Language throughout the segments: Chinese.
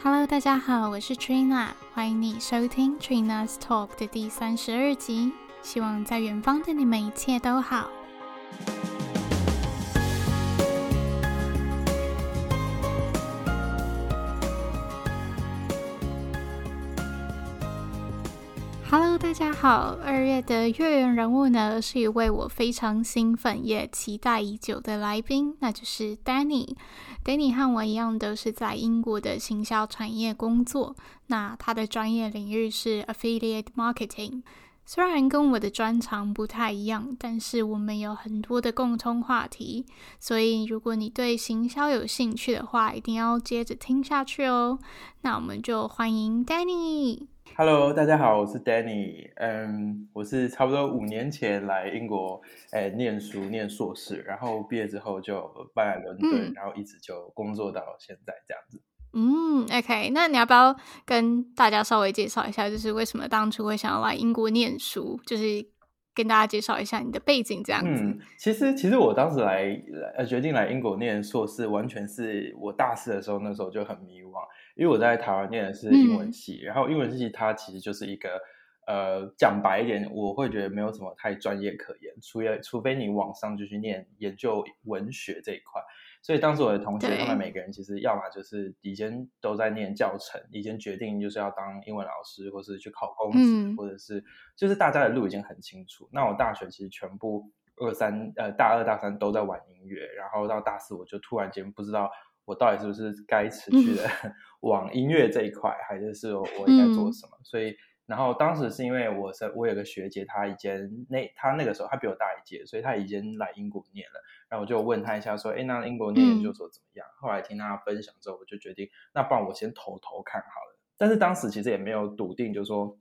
Hello，大家好，我是 Trina，欢迎你收听 Trina's Talk 的第三十二集。希望在远方的你们一切都好。大家好。二月的月圆人物呢，是一位我非常兴奋也期待已久的来宾，那就是 Danny。Danny 和我一样，都是在英国的行销产业工作。那他的专业领域是 Affiliate Marketing，虽然跟我的专长不太一样，但是我们有很多的共通话题。所以，如果你对行销有兴趣的话，一定要接着听下去哦。那我们就欢迎 Danny。Hello，大家好，我是 Danny。嗯，我是差不多五年前来英国，诶，念书念硕士，然后毕业之后就搬来伦敦，嗯，然后一直就工作到现在这样子。嗯，OK，那你要不要跟大家稍微介绍一下，就是为什么当初会想要来英国念书？就是跟大家介绍一下你的背景这样子。嗯，其实其实我当时来呃决定来英国念硕士，完全是我大四的时候，那时候就很迷惘。因为我在台湾念的是英文系，嗯、然后英文系它其实就是一个，呃，讲白一点，我会觉得没有什么太专业可言，除了除非你往上就去念研究文学这一块。所以当时我的同学他们每个人其实要么就是以前都在念教程，已经决定就是要当英文老师，或是去考公职，嗯、或者是就是大家的路已经很清楚。那我大学其实全部二三呃大二大三都在玩音乐，然后到大四我就突然间不知道。我到底是不是该持续的往音乐这一块，嗯、还是是我应该做什么？嗯、所以，然后当时是因为我是我有个学姐，她已经那她那个时候她比我大一届，所以她已经来英国念了。然后我就问她一下，说：“哎，那英国念研究所怎么样？”嗯、后来听她分享之后，我就决定，那不然我先投投看好了。但是当时其实也没有笃定，就是说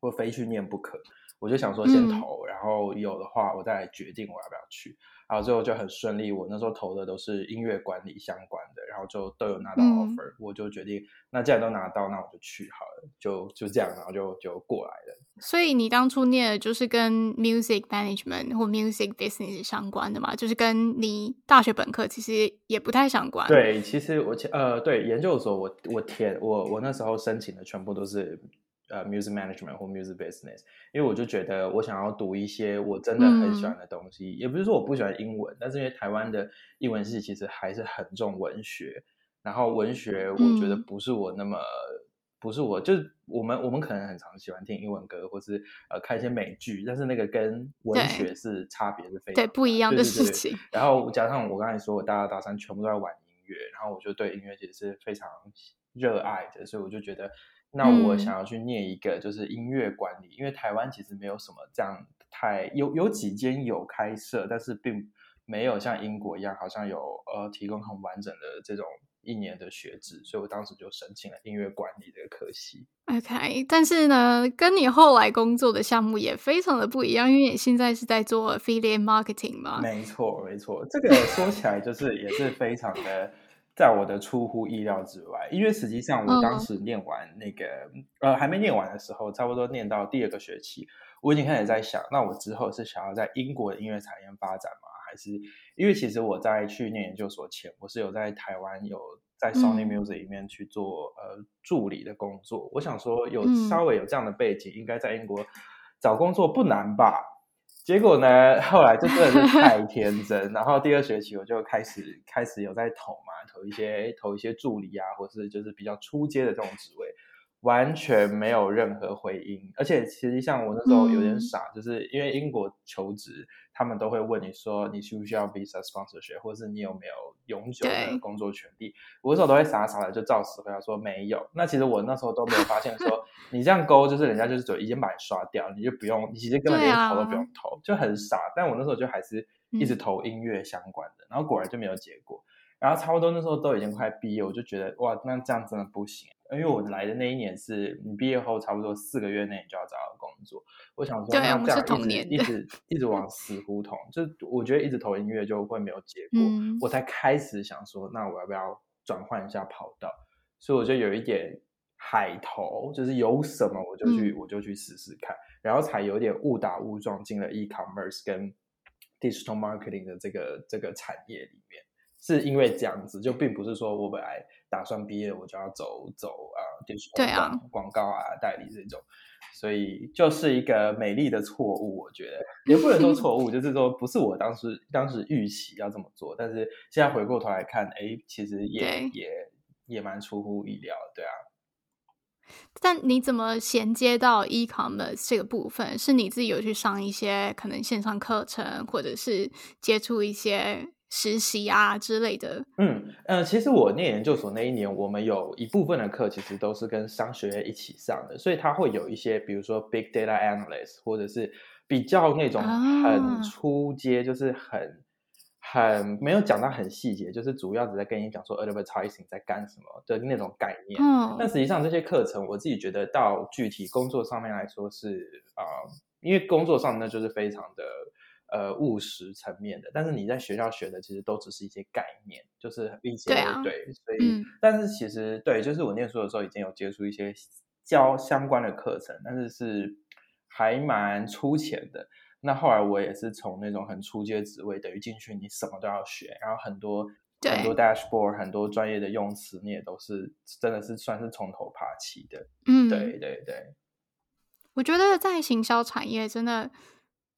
我非去念不可。我就想说先投，嗯、然后有的话我再来决定我要不要去。然后最后就很顺利，我那时候投的都是音乐管理相关的，然后就都有拿到 offer，嗯、我就决定，那既然都拿到，那我就去好了，就就这样，然后就就过来了。所以你当初念的就是跟 music management 或 music business 相关的嘛？就是跟你大学本科其实也不太相关。对，其实我呃，对研究所我我填我我那时候申请的全部都是。呃、uh，music management 或 music business，因为我就觉得我想要读一些我真的很喜欢的东西，嗯、也不是说我不喜欢英文，但是因为台湾的英文系其实还是很重文学，然后文学我觉得不是我那么，嗯、不是我，就是我们我们可能很常喜欢听英文歌，或是呃看一些美剧，但是那个跟文学是差别是非常对，对不一样的事情。对对对，然后加上我刚才说我大二大三全部都在玩音乐，然后我就对音乐其实是非常热爱的，所以我就觉得。那我想要去念一个，就是音乐管理，嗯、因为台湾其实没有什么这样太有有几间有开设，但是并没有像英国一样，好像有呃提供很完整的这种一年的学制，所以我当时就申请了音乐管理这个科系。OK，但是呢，跟你后来工作的项目也非常的不一样，因为你现在是在做 affiliate marketing 嘛？没错，没错，这个说起来就是也是非常的。在我的出乎意料之外，因为实际上我当时念完那个、嗯、呃还没念完的时候，差不多念到第二个学期，我已经开始在想，那我之后是想要在英国的音乐产业发展吗？还是因为其实我在去念研究所前，我是有在台湾有在 Sony Music 里面去做、嗯、呃助理的工作。我想说有稍微有这样的背景，嗯、应该在英国找工作不难吧？结果呢，后来就真的是太天真，然后第二学期我就开始开始有在投嘛，投一些投一些助理啊，或是就是比较初阶的这种职位。完全没有任何回音，而且其实像我那时候有点傻，嗯、就是因为英国求职，他们都会问你说你需不需要 visa sponsorship，或者是你有没有永久的工作权利。我那时候都会傻傻的就照实回答说没有。那其实我那时候都没有发现说你这样勾，就是人家就是就已经把你刷掉，你就不用，你其实根本连投都不用投，啊、就很傻。但我那时候就还是一直投音乐相关的，嗯、然后果然就没有结果。然后差不多那时候都已经快毕业，我就觉得哇，那这样真的不行。因为我来的那一年是你毕业后差不多四个月内你就要找到工作，我想说那这样一直一直一直往死胡同，就我觉得一直投音乐就会没有结果，嗯、我才开始想说，那我要不要转换一下跑道？所以我就有一点海投，就是有什么我就去、嗯、我就去试试看，然后才有点误打误撞进了 e-commerce 跟 digital marketing 的这个这个产业里面。是因为这样子，就并不是说我本来打算毕业我就要走走啊，电视广告、广告啊、代理这种，所以就是一个美丽的错误，我觉得也不能说 错误，就是说不是我当时当时预期要这么做，但是现在回过头来看，哎，其实也也也蛮出乎意料，对啊。但你怎么衔接到 e-commerce 这个部分？是你自己有去上一些可能线上课程，或者是接触一些？实习啊之类的，嗯呃，其实我念研究所那一年，我们有一部分的课其实都是跟商学院一起上的，所以它会有一些，比如说 big data analyst，或者是比较那种很初阶，啊、就是很很没有讲到很细节，就是主要只在跟你讲说 advertising 在干什么的那种概念。嗯，但实际上这些课程，我自己觉得到具体工作上面来说是啊、呃，因为工作上那就是非常的。呃，务实层面的，但是你在学校学的其实都只是一些概念，就是一些对、啊、对，所以，嗯、但是其实对，就是我念书的时候已经有接触一些教相关的课程，但是是还蛮粗浅的。那后来我也是从那种很初阶职位，等于进去你什么都要学，然后很多很多 dashboard，很多专业的用词，你也都是真的是算是从头爬起的。嗯，对对对，我觉得在行销产业真的。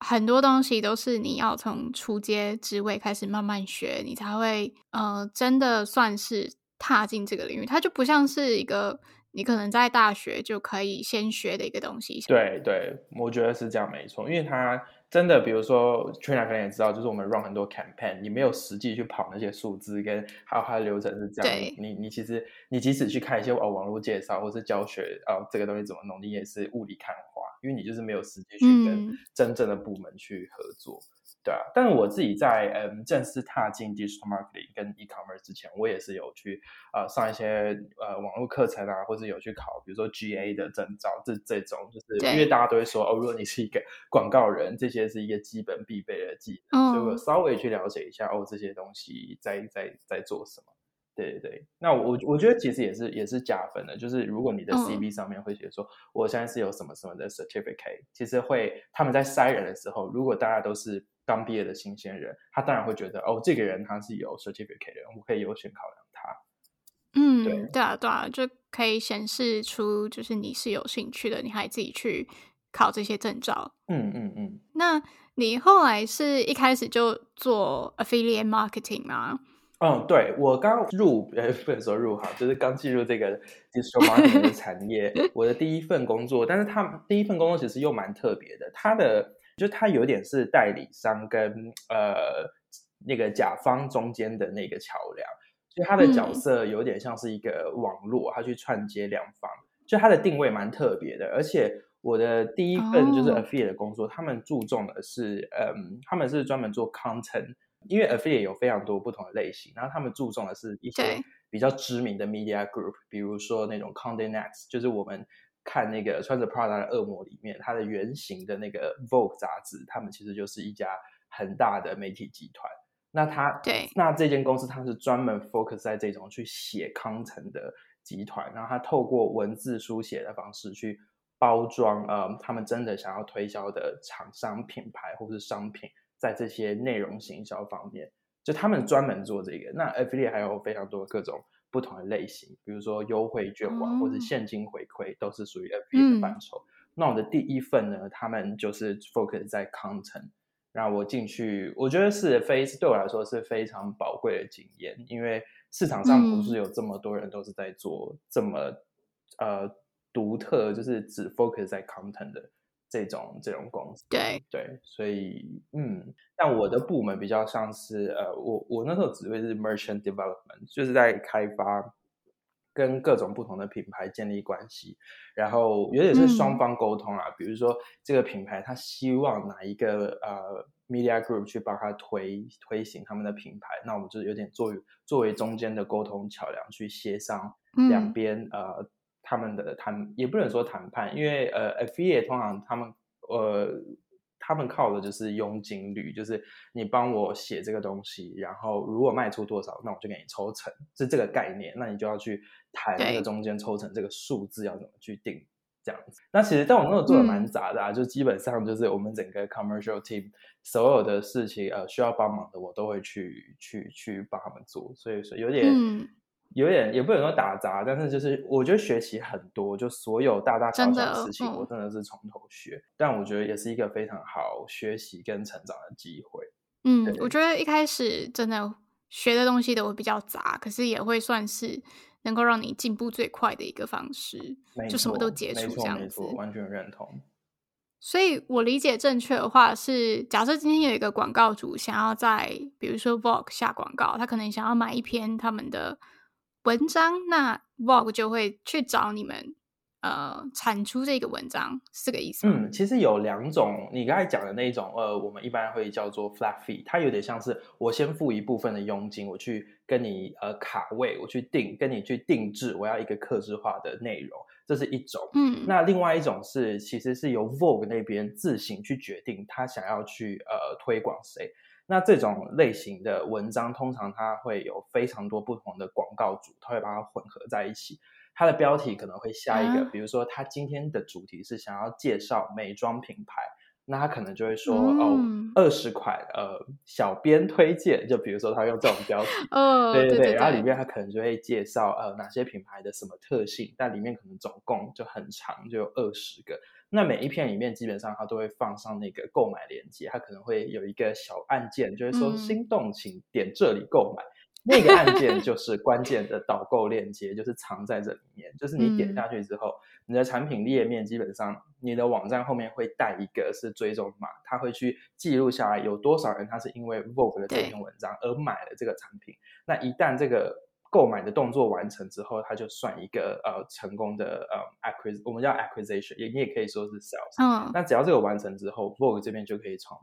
很多东西都是你要从初阶职位开始慢慢学，你才会呃真的算是踏进这个领域。它就不像是一个你可能在大学就可以先学的一个东西。对对，我觉得是这样没错，因为它。真的，比如说，Trina 可能也知道，就是我们 run 很多 campaign，你没有实际去跑那些数字，跟还有它的流程是这样。对你你其实你即使去看一些哦网络介绍或是教学哦这个东西怎么弄，你也是雾里看花，因为你就是没有实际去跟真正的部门去合作。嗯对啊，但是我自己在嗯正式踏进 digital marketing 跟 e-commerce 之前，我也是有去呃上一些呃网络课程啊，或者有去考，比如说 GA 的证照，这这种就是因为大家都会说哦，如果你是一个广告人，这些是一个基本必备的技能，所以我稍微去了解一下哦这些东西在在在做什么。对对对，那我我觉得其实也是也是加分的，就是如果你的 CV 上面会写说我现在是有什么什么的 certificate，其实会他们在筛人的时候，如果大家都是。刚毕业的新鲜人，他当然会觉得哦，这个人他是有 certificate 的，我可以优先考量他。嗯，对，对啊，对啊，就可以显示出就是你是有兴趣的，你还自己去考这些证照。嗯嗯嗯。嗯嗯，那你后来是一开始就做 affiliate marketing 吗？嗯，对，我刚入，呃，不能说入行，就是刚进入这个 digital marketing 的产业，我的第一份工作，但是他第一份工作其实又蛮特别的，他的。就他有点是代理商跟呃那个甲方中间的那个桥梁，所以他的角色有点像是一个网络，他去串接两方，就他的定位蛮特别的。而且我的第一份就是 affiliate 的工作，他们注重的是，嗯，他们是专门做 content，因为 affiliate 有非常多不同的类型，然后他们注重的是一些比较知名的 media group，比如说那种 Condé Nast，就是我们。看那个穿着 Prada 的恶魔里面，它的原型的那个 Vogue 杂志，他们其实就是一家很大的媒体集团。那他对，那这间公司它是专门 focus 在这种去写 content 的集团，然后他透过文字书写的方式去包装，呃，他们真的想要推销的厂商品牌或是商品，在这些内容行销方面，就他们专门做这个。那 Affiliate 还有非常多各种。不同的类型，比如说优惠券网或者现金回馈，都是属于 affiliate 的范畴。嗯、那我的第一份呢，他们就是 focus 在 content，然后我进去，我觉得是非对我来说是非常宝贵的经验，因为市场上不是有这么多人都是在做这么、嗯、呃独特，就是只 focus 在 content 的。这种这种公司，对对，所以嗯，但我的部门比较像是呃，我我那时候职位是 merchant development，就是在开发跟各种不同的品牌建立关系，然后有点是双方沟通啊。嗯、比如说这个品牌他希望哪一个呃 media group 去帮他推推行他们的品牌，那我们就有点作为作为中间的沟通桥梁去协商两边、嗯、呃。他们的谈也不能说谈判，因为呃，affiliate 通常他们呃，他们靠的就是佣金率，就是你帮我写这个东西，然后如果卖出多少，那我就给你抽成，是这个概念。那你就要去谈那个中间抽成这个数字要怎么去定，这样子。那其实在我那个做的蛮杂的啊，嗯、就基本上就是我们整个 commercial team 所有的事情呃需要帮忙的，我都会去去去帮他们做，所以说有点。嗯有点也不能说打杂，但是就是我觉得学习很多，就所有大大小小的事情，我真的是从头学。嗯、但我觉得也是一个非常好学习跟成长的机会。嗯，我觉得一开始真的学的东西都会比较杂，可是也会算是能够让你进步最快的一个方式。就什么都接触这样子，完全认同。所以我理解正确的话是，假设今天有一个广告主想要在比如说 Vogue 下广告，他可能想要买一篇他们的。文章，那 Vogue 就会去找你们，呃，产出这个文章，是这个意思？嗯，其实有两种，你刚才讲的那一种，呃，我们一般会叫做 flat fee，它有点像是我先付一部分的佣金，我去跟你呃卡位，我去定，跟你去定制，我要一个客制化的内容，这是一种。嗯，那另外一种是，其实是由 Vogue 那边自行去决定，他想要去呃推广谁。那这种类型的文章，通常它会有非常多不同的广告主，他会把它混合在一起。它的标题可能会下一个，啊、比如说他今天的主题是想要介绍美妆品牌，那他可能就会说、嗯、哦，二十款呃小编推荐，就比如说他用这种标题，哦，对对对，对对对，然后里面他可能就会介绍呃哪些品牌的什么特性，但里面可能总共就很长，就有二十个。那每一篇里面基本上它都会放上那个购买链接，它可能会有一个小按键，就是说心动请点这里购买。嗯、那个按键就是关键的导购链接，就是藏在这里面。就是你点下去之后，嗯、你的产品页面基本上你的网站后面会带一个是追踪码，它会去记录下来有多少人他是因为 Vogue 的这篇文章而买了这个产品。那一旦这个购买的动作完成之后，它就算一个呃成功的呃 acquisition，我们叫 acquisition，也你也可以说是 sales。嗯。那只要这个完成之后，Vogue 这边就可以从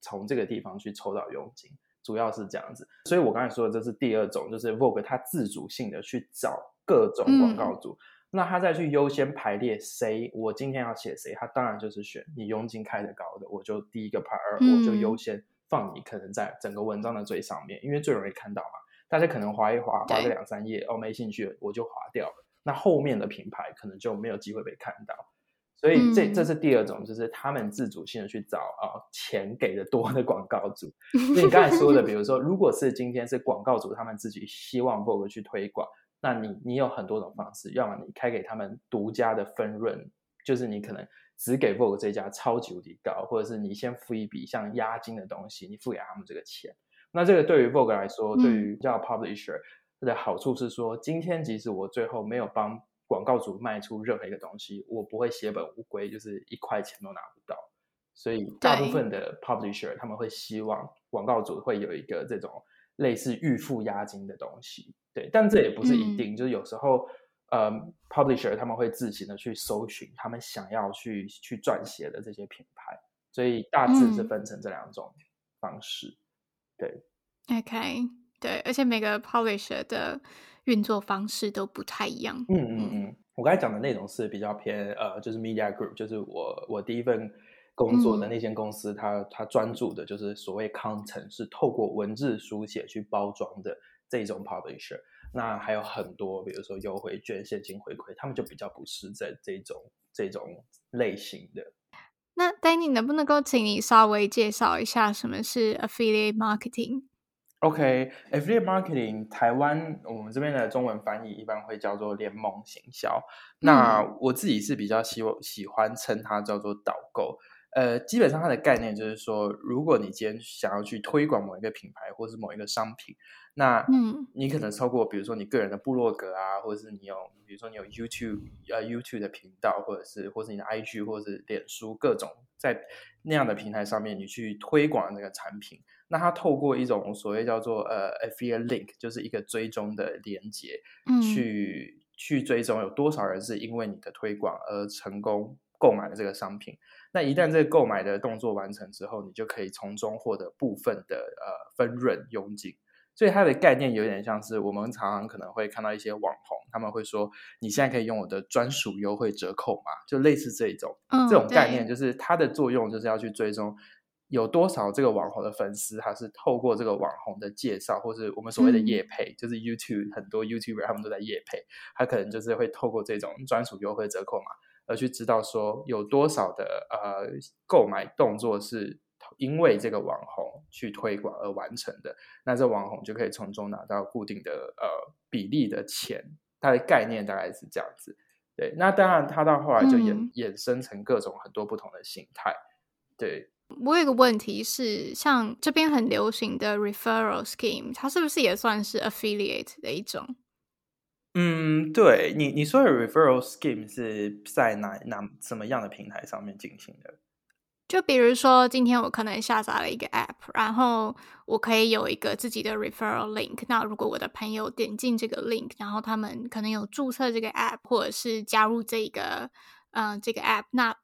从这个地方去抽到佣金，主要是这样子。所以我刚才说的这是第二种，就是 Vogue 它自主性的去找各种广告主，嗯、那他再去优先排列谁，我今天要写谁，他当然就是选你佣金开得高的，我就第一个排二，我就优先放你可能在整个文章的最上面，因为最容易看到嘛。大家可能划一划，划个两三页，哦，没兴趣，我就划掉了。那后面的品牌可能就没有机会被看到。所以这、嗯、这是第二种，就是他们自主性的去找啊、呃、钱给的多的广告主。所以你刚才说的，比如说，如果是今天是广告主他们自己希望 Vogue 去推广，那你你有很多种方式，要么你开给他们独家的分润，就是你可能只给 Vogue 这家超级无敌高，或者是你先付一笔像押金的东西，你付给他们这个钱。那这个对于 Vogue 来说，对于叫 Publisher 的好处是说，嗯、今天即使我最后没有帮广告主卖出任何一个东西，我不会血本无归，就是一块钱都拿不到。所以大部分的 Publisher 他们会希望广告主会有一个这种类似预付押金的东西。对，但这也不是一定，嗯、就是有时候呃 Publisher 他们会自行的去搜寻他们想要去去撰写的这些品牌，所以大致是分成这两种方式。嗯对，OK，对，而且每个 publisher 的运作方式都不太一样。嗯嗯嗯，我刚才讲的内容是比较偏呃，就是 media group，就是我我第一份工作的那间公司，它它专注的就是所谓 content，是透过文字书写去包装的这种 publisher。那还有很多，比如说优惠券、现金回馈，他们就比较不是在这种这种类型的。那 Danny 能不能够请你稍微介绍一下什么是 Affiliate Marketing？OK，Affiliate Marketing，台湾我们这边的中文翻译一般会叫做联盟行销。那我自己是比较喜喜欢称它叫做导购。呃，基本上它的概念就是说，如果你今天想要去推广某一个品牌或是某一个商品。那嗯，你可能透过比如说你个人的部落格啊，或者是你有，比如说你有 YouTube 呃 YouTube 的频道，或者是或是你的 IG 或者是脸书各种在那样的平台上面，你去推广那个产品。那它透过一种所谓叫做呃 Affiliate Link，就是一个追踪的连接，嗯，去去追踪有多少人是因为你的推广而成功购买了这个商品。那一旦这个购买的动作完成之后，你就可以从中获得部分的呃分润佣金。所以它的概念有点像是我们常常可能会看到一些网红，他们会说，你现在可以用我的专属优惠折扣码，就类似这种、嗯、这种概念，就是它的作用就是要去追踪有多少这个网红的粉丝，他是透过这个网红的介绍，或是我们所谓的业配，嗯、就是 YouTube 很多 YouTuber 他们都在业配，他可能就是会透过这种专属优惠折扣码而去知道说有多少的呃购买动作是因为这个网红去推广而完成的，那这网红就可以从中拿到固定的呃比例的钱。它的概念大概是这样子。对，那当然它到后来就衍、嗯、衍生成各种很多不同的形态。对。我有一个问题是，像这边很流行的 referral scheme，它是不是也算是 affiliate 的一种？嗯，对你你说的 referral scheme 是在哪哪什么样的平台上面进行的？就比如说，今天我可能下载了一个 app，然后我可以有一个自己的 referral link。那如果我的朋友点进这个 link，然后他们可能有注册这个 app，或者是加入这个嗯、这个 app，那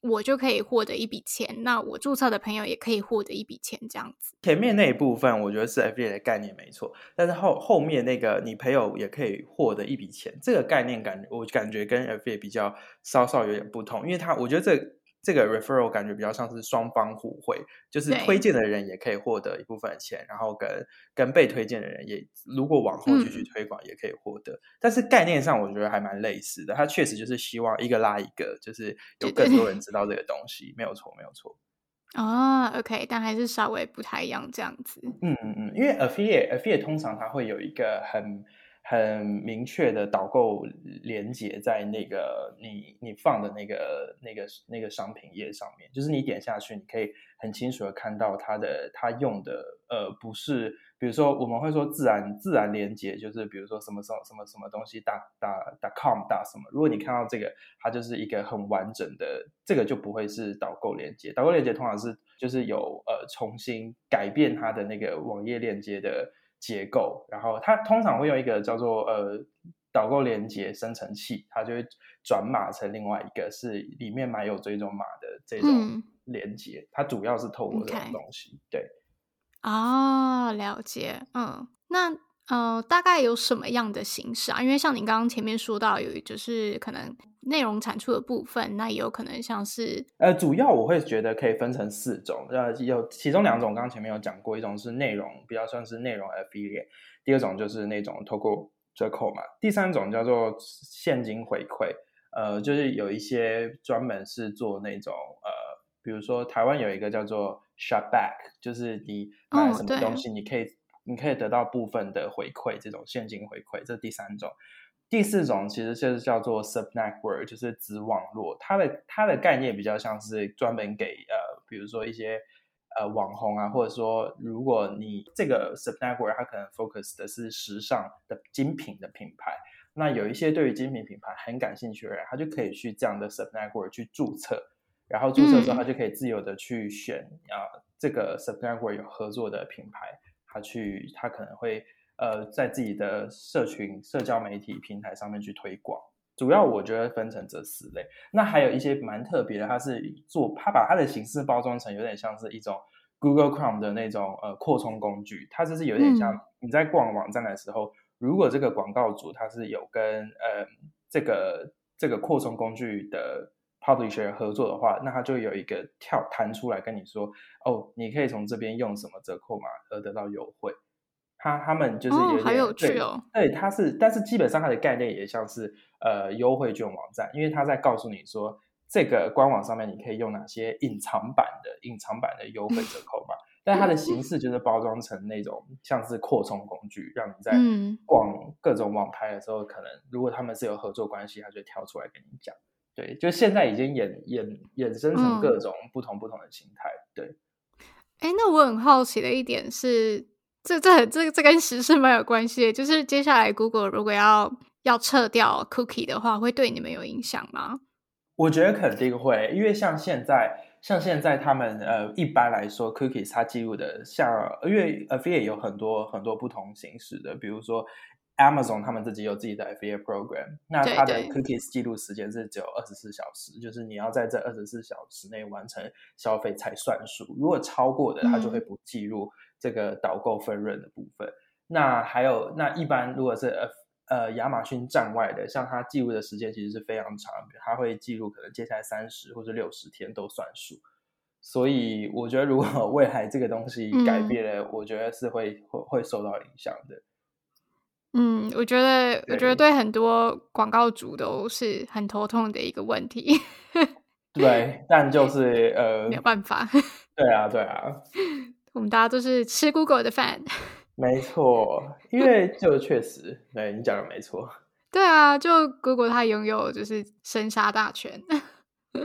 我就可以获得一笔钱，那我注册的朋友也可以获得一笔钱，这样子。前面那一部分我觉得是 FBA 的概念没错，但是后后面那个你朋友也可以获得一笔钱，这个概念感我感觉跟 FBA 比较稍稍有点不同，因为它我觉得这。这个 referral 感觉比较像是双方互惠，就是推荐的人也可以获得一部分的钱，然后跟跟被推荐的人也，如果往后继续推广也可以获得。嗯。但是概念上我觉得还蛮类似的，它确实就是希望一个拉一个，就是有更多人 知道这个东西，没有错，没有错。哦，OK，但还是稍微不太一样这样子。嗯嗯嗯，因为 affiliate affiliate 通常它会有一个很。很明确的导购连接在那个你你放的那个那个那个商品页上面，就是你点下去，你可以很清楚的看到它的它用的呃不是，比如说我们会说自然自然连接，就是比如说什么什么什么什么东西打打打 com 打什么，如果你看到这个，它就是一个很完整的，这个就不会是导购连接，导购连接通常是就是有呃重新改变它的那个网页链接的。结构，然后它通常会用一个叫做呃导购连接生成器，它就会转码成另外一个是里面埋有追踪码的这种连接，嗯，它主要是透过这种东西。对，哦，了解，嗯，那。呃，大概有什么样的形式啊？因为像你刚刚前面说到，有就是可能内容产出的部分，那也有可能像是呃，主要我会觉得可以分成四种，呃，有其中两种，刚刚前面有讲过，一种是内容比较算是内容 affiliate，第二种就是那种透过折扣嘛，第三种叫做现金回馈，呃，就是有一些专门是做那种呃，比如说台湾有一个叫做 shop back，就是你买了什么东西，你可以。你可以得到部分的回馈，这种现金回馈，这是第三种。第四种其实就是叫做 sub network，就是子网络。它的它的概念比较像是专门给呃，比如说一些呃网红啊，或者说如果你这个 sub network 它可能 focus 的是时尚的精品的品牌，那有一些对于精品品牌很感兴趣的人，他就可以去这样的 sub network 去注册，然后注册之后他就可以自由的去选啊、嗯呃、这个 sub network 有合作的品牌。他去，他可能会呃，在自己的社群、社交媒体平台上面去推广。主要我觉得分成这四类。那还有一些蛮特别的，它是做，它把它的形式包装成有点像是一种 Google Chrome 的那种呃扩充工具。它就是有点像你在逛网站的时候，嗯、如果这个广告主他是有跟呃这个这个扩充工具的。Publisher 合作的话，那他就有一个跳弹出来跟你说，哦，你可以从这边用什么折扣码而得到优惠。他他们就是有点、哦、好有趣哦。对，对，他是，但是基本上它的概念也像是呃优惠券网站，因为他在告诉你说，这个官网上面你可以用哪些隐藏版的隐藏版的优惠折扣码，但它的形式就是包装成那种像是扩充工具，让你在逛各种网拍的时候，可能如果他们是有合作关系，他就跳出来跟你讲。对，就现在已经衍衍衍生成各种不同不同的形态。嗯、对，哎，那我很好奇的一点是，这这这这跟时事蛮有关系的。就是接下来 Google 如果要要撤掉 Cookie 的话，会对你们有影响吗？我觉得肯定会，因为像现在，像现在他们呃，一般来说 Cookies 它记录的像，因为 Affiliate 有很多很多不同形式的，比如说。Amazon 他们自己有自己的 affiliate program，那它的 cookies 记录时间是只有二十四小时，就是你要在这二十四小时内完成消费才算数。如果超过的，它就会不计入这个导购分润的部分。嗯、那还有，那一般如果是呃呃亚马逊站外的，像它记录的时间其实是非常长，它会记录可能接下来三十或者六十天都算数。所以我觉得，如果未来这个东西改变了，嗯、我觉得是会会会受到影响的。嗯，我觉得，我觉得对很多广告主都是很头痛的一个问题。对，但就是呃，没有办法。对啊，对啊，我们大家都是吃 Google 的饭。没错，因为就确实，对，你讲的没错。对啊，就 Google 它拥有就是生杀大权。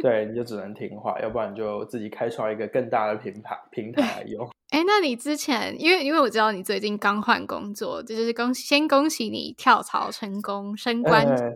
对，你就只能听话，要不然就自己开创一个更大的平台平台来用。哎，那你之前，因为因为我知道你最近刚换工作，这就是恭先恭喜你跳槽成功升官，呃、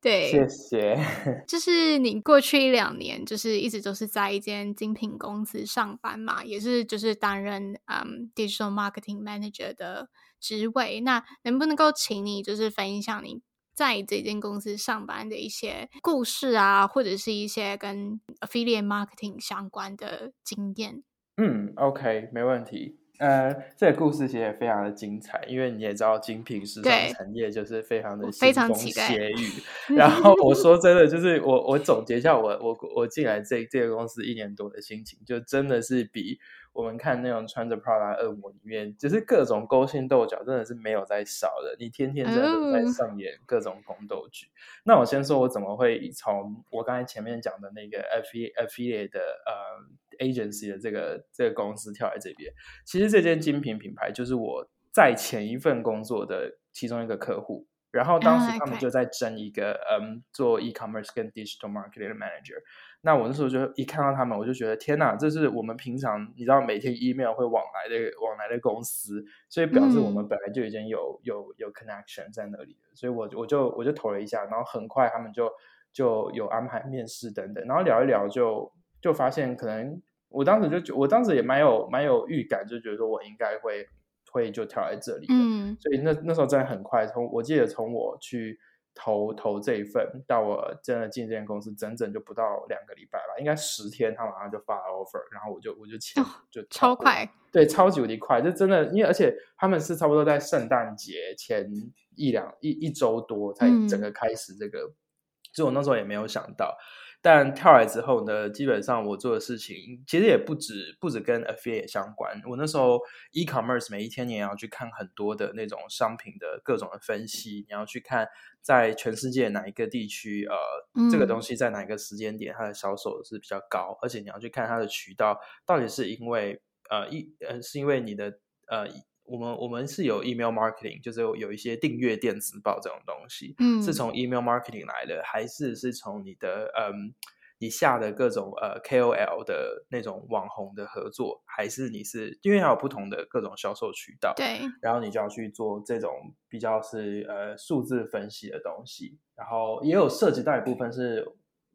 对，谢谢。就是你过去一两年，就是一直都是在一间精品公司上班嘛，也是就是担任嗯 digital marketing manager 的职位。那能不能够请你就是分享你？在这间公司上班的一些故事啊，或者是一些跟 affiliate marketing 相关的经验。嗯，OK，没问题。呃，这个故事其实也非常的精彩，因为你也知道，精品时尚产业就是非常的腥风血雨。然后我说真的，就是我我总结一下我我我进来这这个公司一年多的心情，就真的是比。我们看那种穿着 Prada 恶魔里面，就是各种勾心斗角，真的是没有在少的。你天天真的都在上演各种宫斗剧。Oh. 那我先说，我怎么会从我刚才前面讲的那个 affiliate 的呃 agency 的这个这个公司跳来这边？其实这间精品品牌就是我在前一份工作的其中一个客户。然后当时他们就在争一个嗯做 e-commerce 跟 digital marketing 的 manager。那我那时候就一看到他们，我就觉得天哪，这是我们平常你知道每天 email 会往来的往来的公司，所以表示我们本来就已经有、嗯、有有 connection 在那里的，所以我我就我就投了一下，然后很快他们就就有安排面试等等，然后聊一聊就就发现可能我当时就我当时也蛮有蛮有预感，就觉得说我应该会会就跳在这里，嗯，所以那那时候真的很快，从我记得从我去。投投这一份，到我真的进这间公司，整整就不到两个礼拜吧，应该十天，他马上就发了 offer，然后我就我就签，哦、就超快，对，超级无敌快，就真的，因为而且他们是差不多在圣诞节前一两一一周多才整个开始这个，嗯、所以我那时候也没有想到。但跳来之后呢，基本上我做的事情其实也不止不止跟 affiliate 相关。我那时候 e-commerce 每一天你也要去看很多的那种商品的各种的分析，你要去看在全世界哪一个地区，呃，嗯、这个东西在哪一个时间点它的销售是比较高，而且你要去看它的渠道到底是因为呃一呃是因为你的呃。我们我们是有 email marketing，就是有，有一些订阅电子报这种东西，嗯，是从 email marketing 来的，还是是从你的嗯，你下的各种呃 KOL 的那种网红的合作，还是你是因为还有不同的各种销售渠道，对，然后你就要去做这种比较是呃数字分析的东西，然后也有涉及到一部分是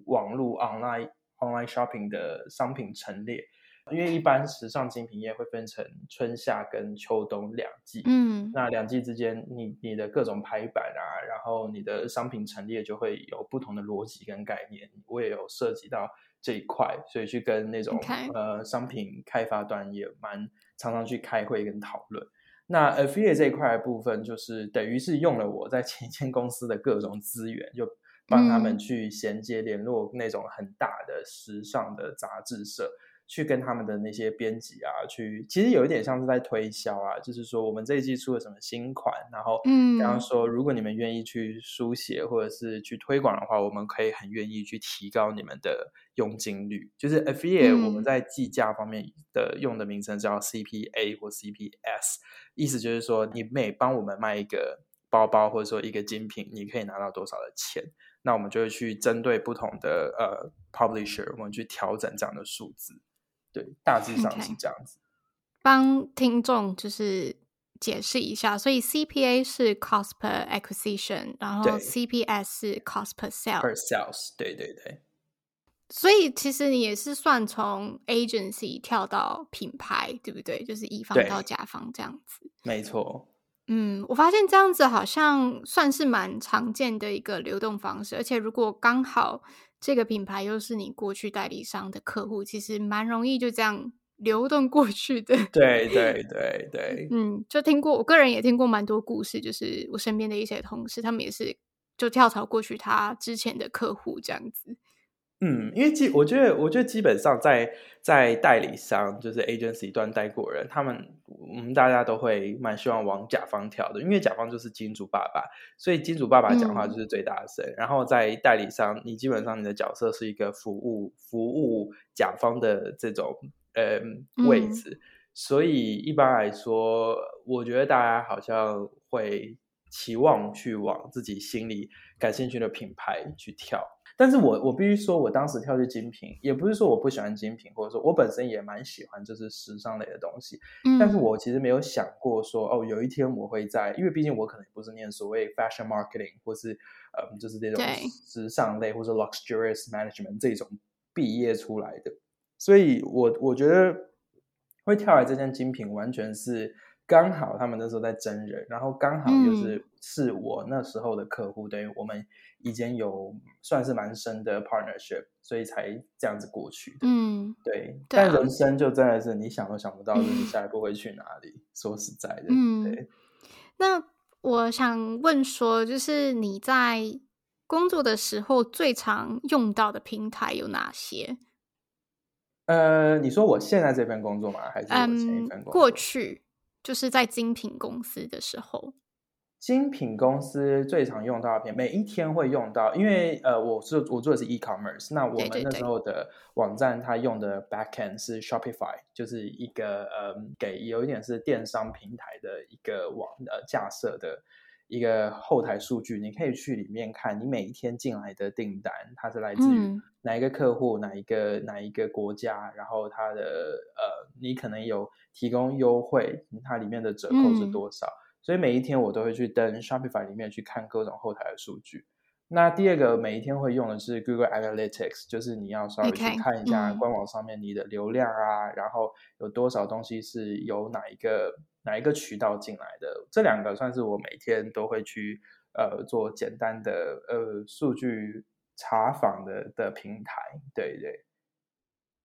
网络 online online shopping 的商品陈列。因为一般时尚精品业会分成春夏跟秋冬两季，嗯，那两季之间，你你的各种排版啊，然后你的商品陈列就会有不同的逻辑跟概念。我也有涉及到这一块，所以去跟那种.呃商品开发端也蛮常常去开会跟讨论。那 affiliate 这一块的部分，就是等于是用了我在前一间公司的各种资源，就帮他们去衔接联络那种很大的时尚的杂志社。去跟他们的那些编辑啊，去其实有一点像是在推销啊，就是说我们这一季出了什么新款，然后嗯，然后说如果你们愿意去书写或者是去推广的话，我们可以很愿意去提高你们的佣金率。就是 affiliate 我们在计价方面的用的名称叫 CPA 或 CPS，意思就是说你每帮我们卖一个包包或者说一个精品，你可以拿到多少的钱，那我们就会去针对不同的呃 publisher，我们去调整这样的数字。对，大致上是这样子。Okay. 帮听众就是解释一下，所以 CPA 是 cost per acquisition，然后 CPS 是 cost per sale。per sales，对对对。所以其实你也是算从 agency 跳到品牌，对不对？就是乙方到甲方这样子。没错。嗯，我发现这样子好像算是蛮常见的一个流动方式，而且如果刚好。这个品牌又是你过去代理商的客户，其实蛮容易就这样流动过去的。对对对对，嗯，就听过，我个人也听过蛮多故事，就是我身边的一些同事，他们也是就跳槽过去他之前的客户这样子。嗯，因为基我觉得，我觉得基本上在在代理商，就是 agency 端待过人，他们我们大家都会蛮希望往甲方跳的，因为甲方就是金主爸爸，所以金主爸爸讲话就是最大声。嗯、然后在代理商，你基本上你的角色是一个服务服务甲方的这种呃位置，嗯、所以一般来说，我觉得大家好像会期望去往自己心里感兴趣的品牌去跳。但是我我必须说，我当时跳去精品，也不是说我不喜欢精品，或者说我本身也蛮喜欢就是时尚类的东西。嗯，但是我其实没有想过说，哦，有一天我会在，因为毕竟我可能不是念所谓 fashion marketing，或是嗯，就是这种时尚类或者 luxurious management 这种毕业出来的，所以我我觉得会跳来这件精品，完全是。刚好他们那时候在真人，然后刚好就是是我那时候的客户，嗯、等于我们已经有算是蛮深的 partnership，所以才这样子过去的。嗯，对。对啊、但人生就真的是你想都想不到，就是你下一步会去哪里。嗯、说实在的，嗯，对。那我想问说，就是你在工作的时候最常用到的平台有哪些？呃，你说我现在这份工作吗？还是我前一份工作？嗯、过去。就是在精品公司的时候，精品公司最常用到的片，每一天会用到，因为呃，我是我做的是 e-commerce，那我们那时候的网站它用的 backend 是 Shopify，就是一个呃，给有一点是电商平台的一个网呃架设的一个后台数据，你可以去里面看你每一天进来的订单，它是来自于哪一个客户，嗯、哪一个哪一个国家，然后它的呃，你可能有。提供优惠，它里面的折扣是多少？嗯、所以每一天我都会去登 Shopify 里面去看各种后台的数据。那第二个每一天会用的是 Google Analytics，就是你要稍微去看一下官网上面你的流量啊，嗯、然后有多少东西是由哪一个哪一个渠道进来的。这两个算是我每天都会去呃做简单的呃数据查访的的平台。对对。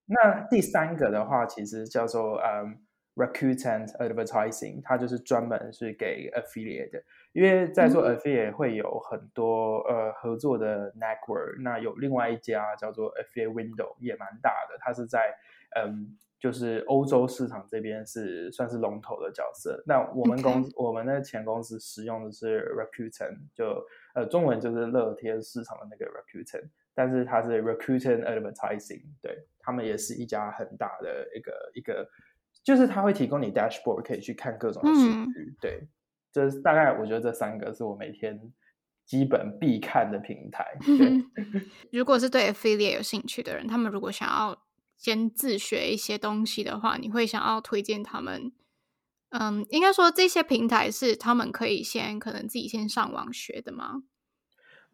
那第三个的话，其实叫做嗯。Rakuten Advertising，它就是专门是给 affiliate 的，因为在做 affiliate 会有很多、嗯、呃合作的 network。那有另外一家叫做 Affiliate Window，也蛮大的，它是在嗯就是欧洲市场这边是算是龙头的角色。那我们公.我们的前公司使用的是 Rakuten，就呃中文就是乐天市场的那个 Rakuten，但是它是 Rakuten Advertising，对，他们也是一家很大的一个一个。就是它会提供你 dashboard，可以去看各种的数据。嗯、对，就是大概我觉得这三个是我每天基本必看的平台。对，如果是对 affiliate 有兴趣的人，他们如果想要先自学一些东西的话，你会想要推荐他们？嗯，应该说这些平台是他们可以先可能自己先上网学的吗？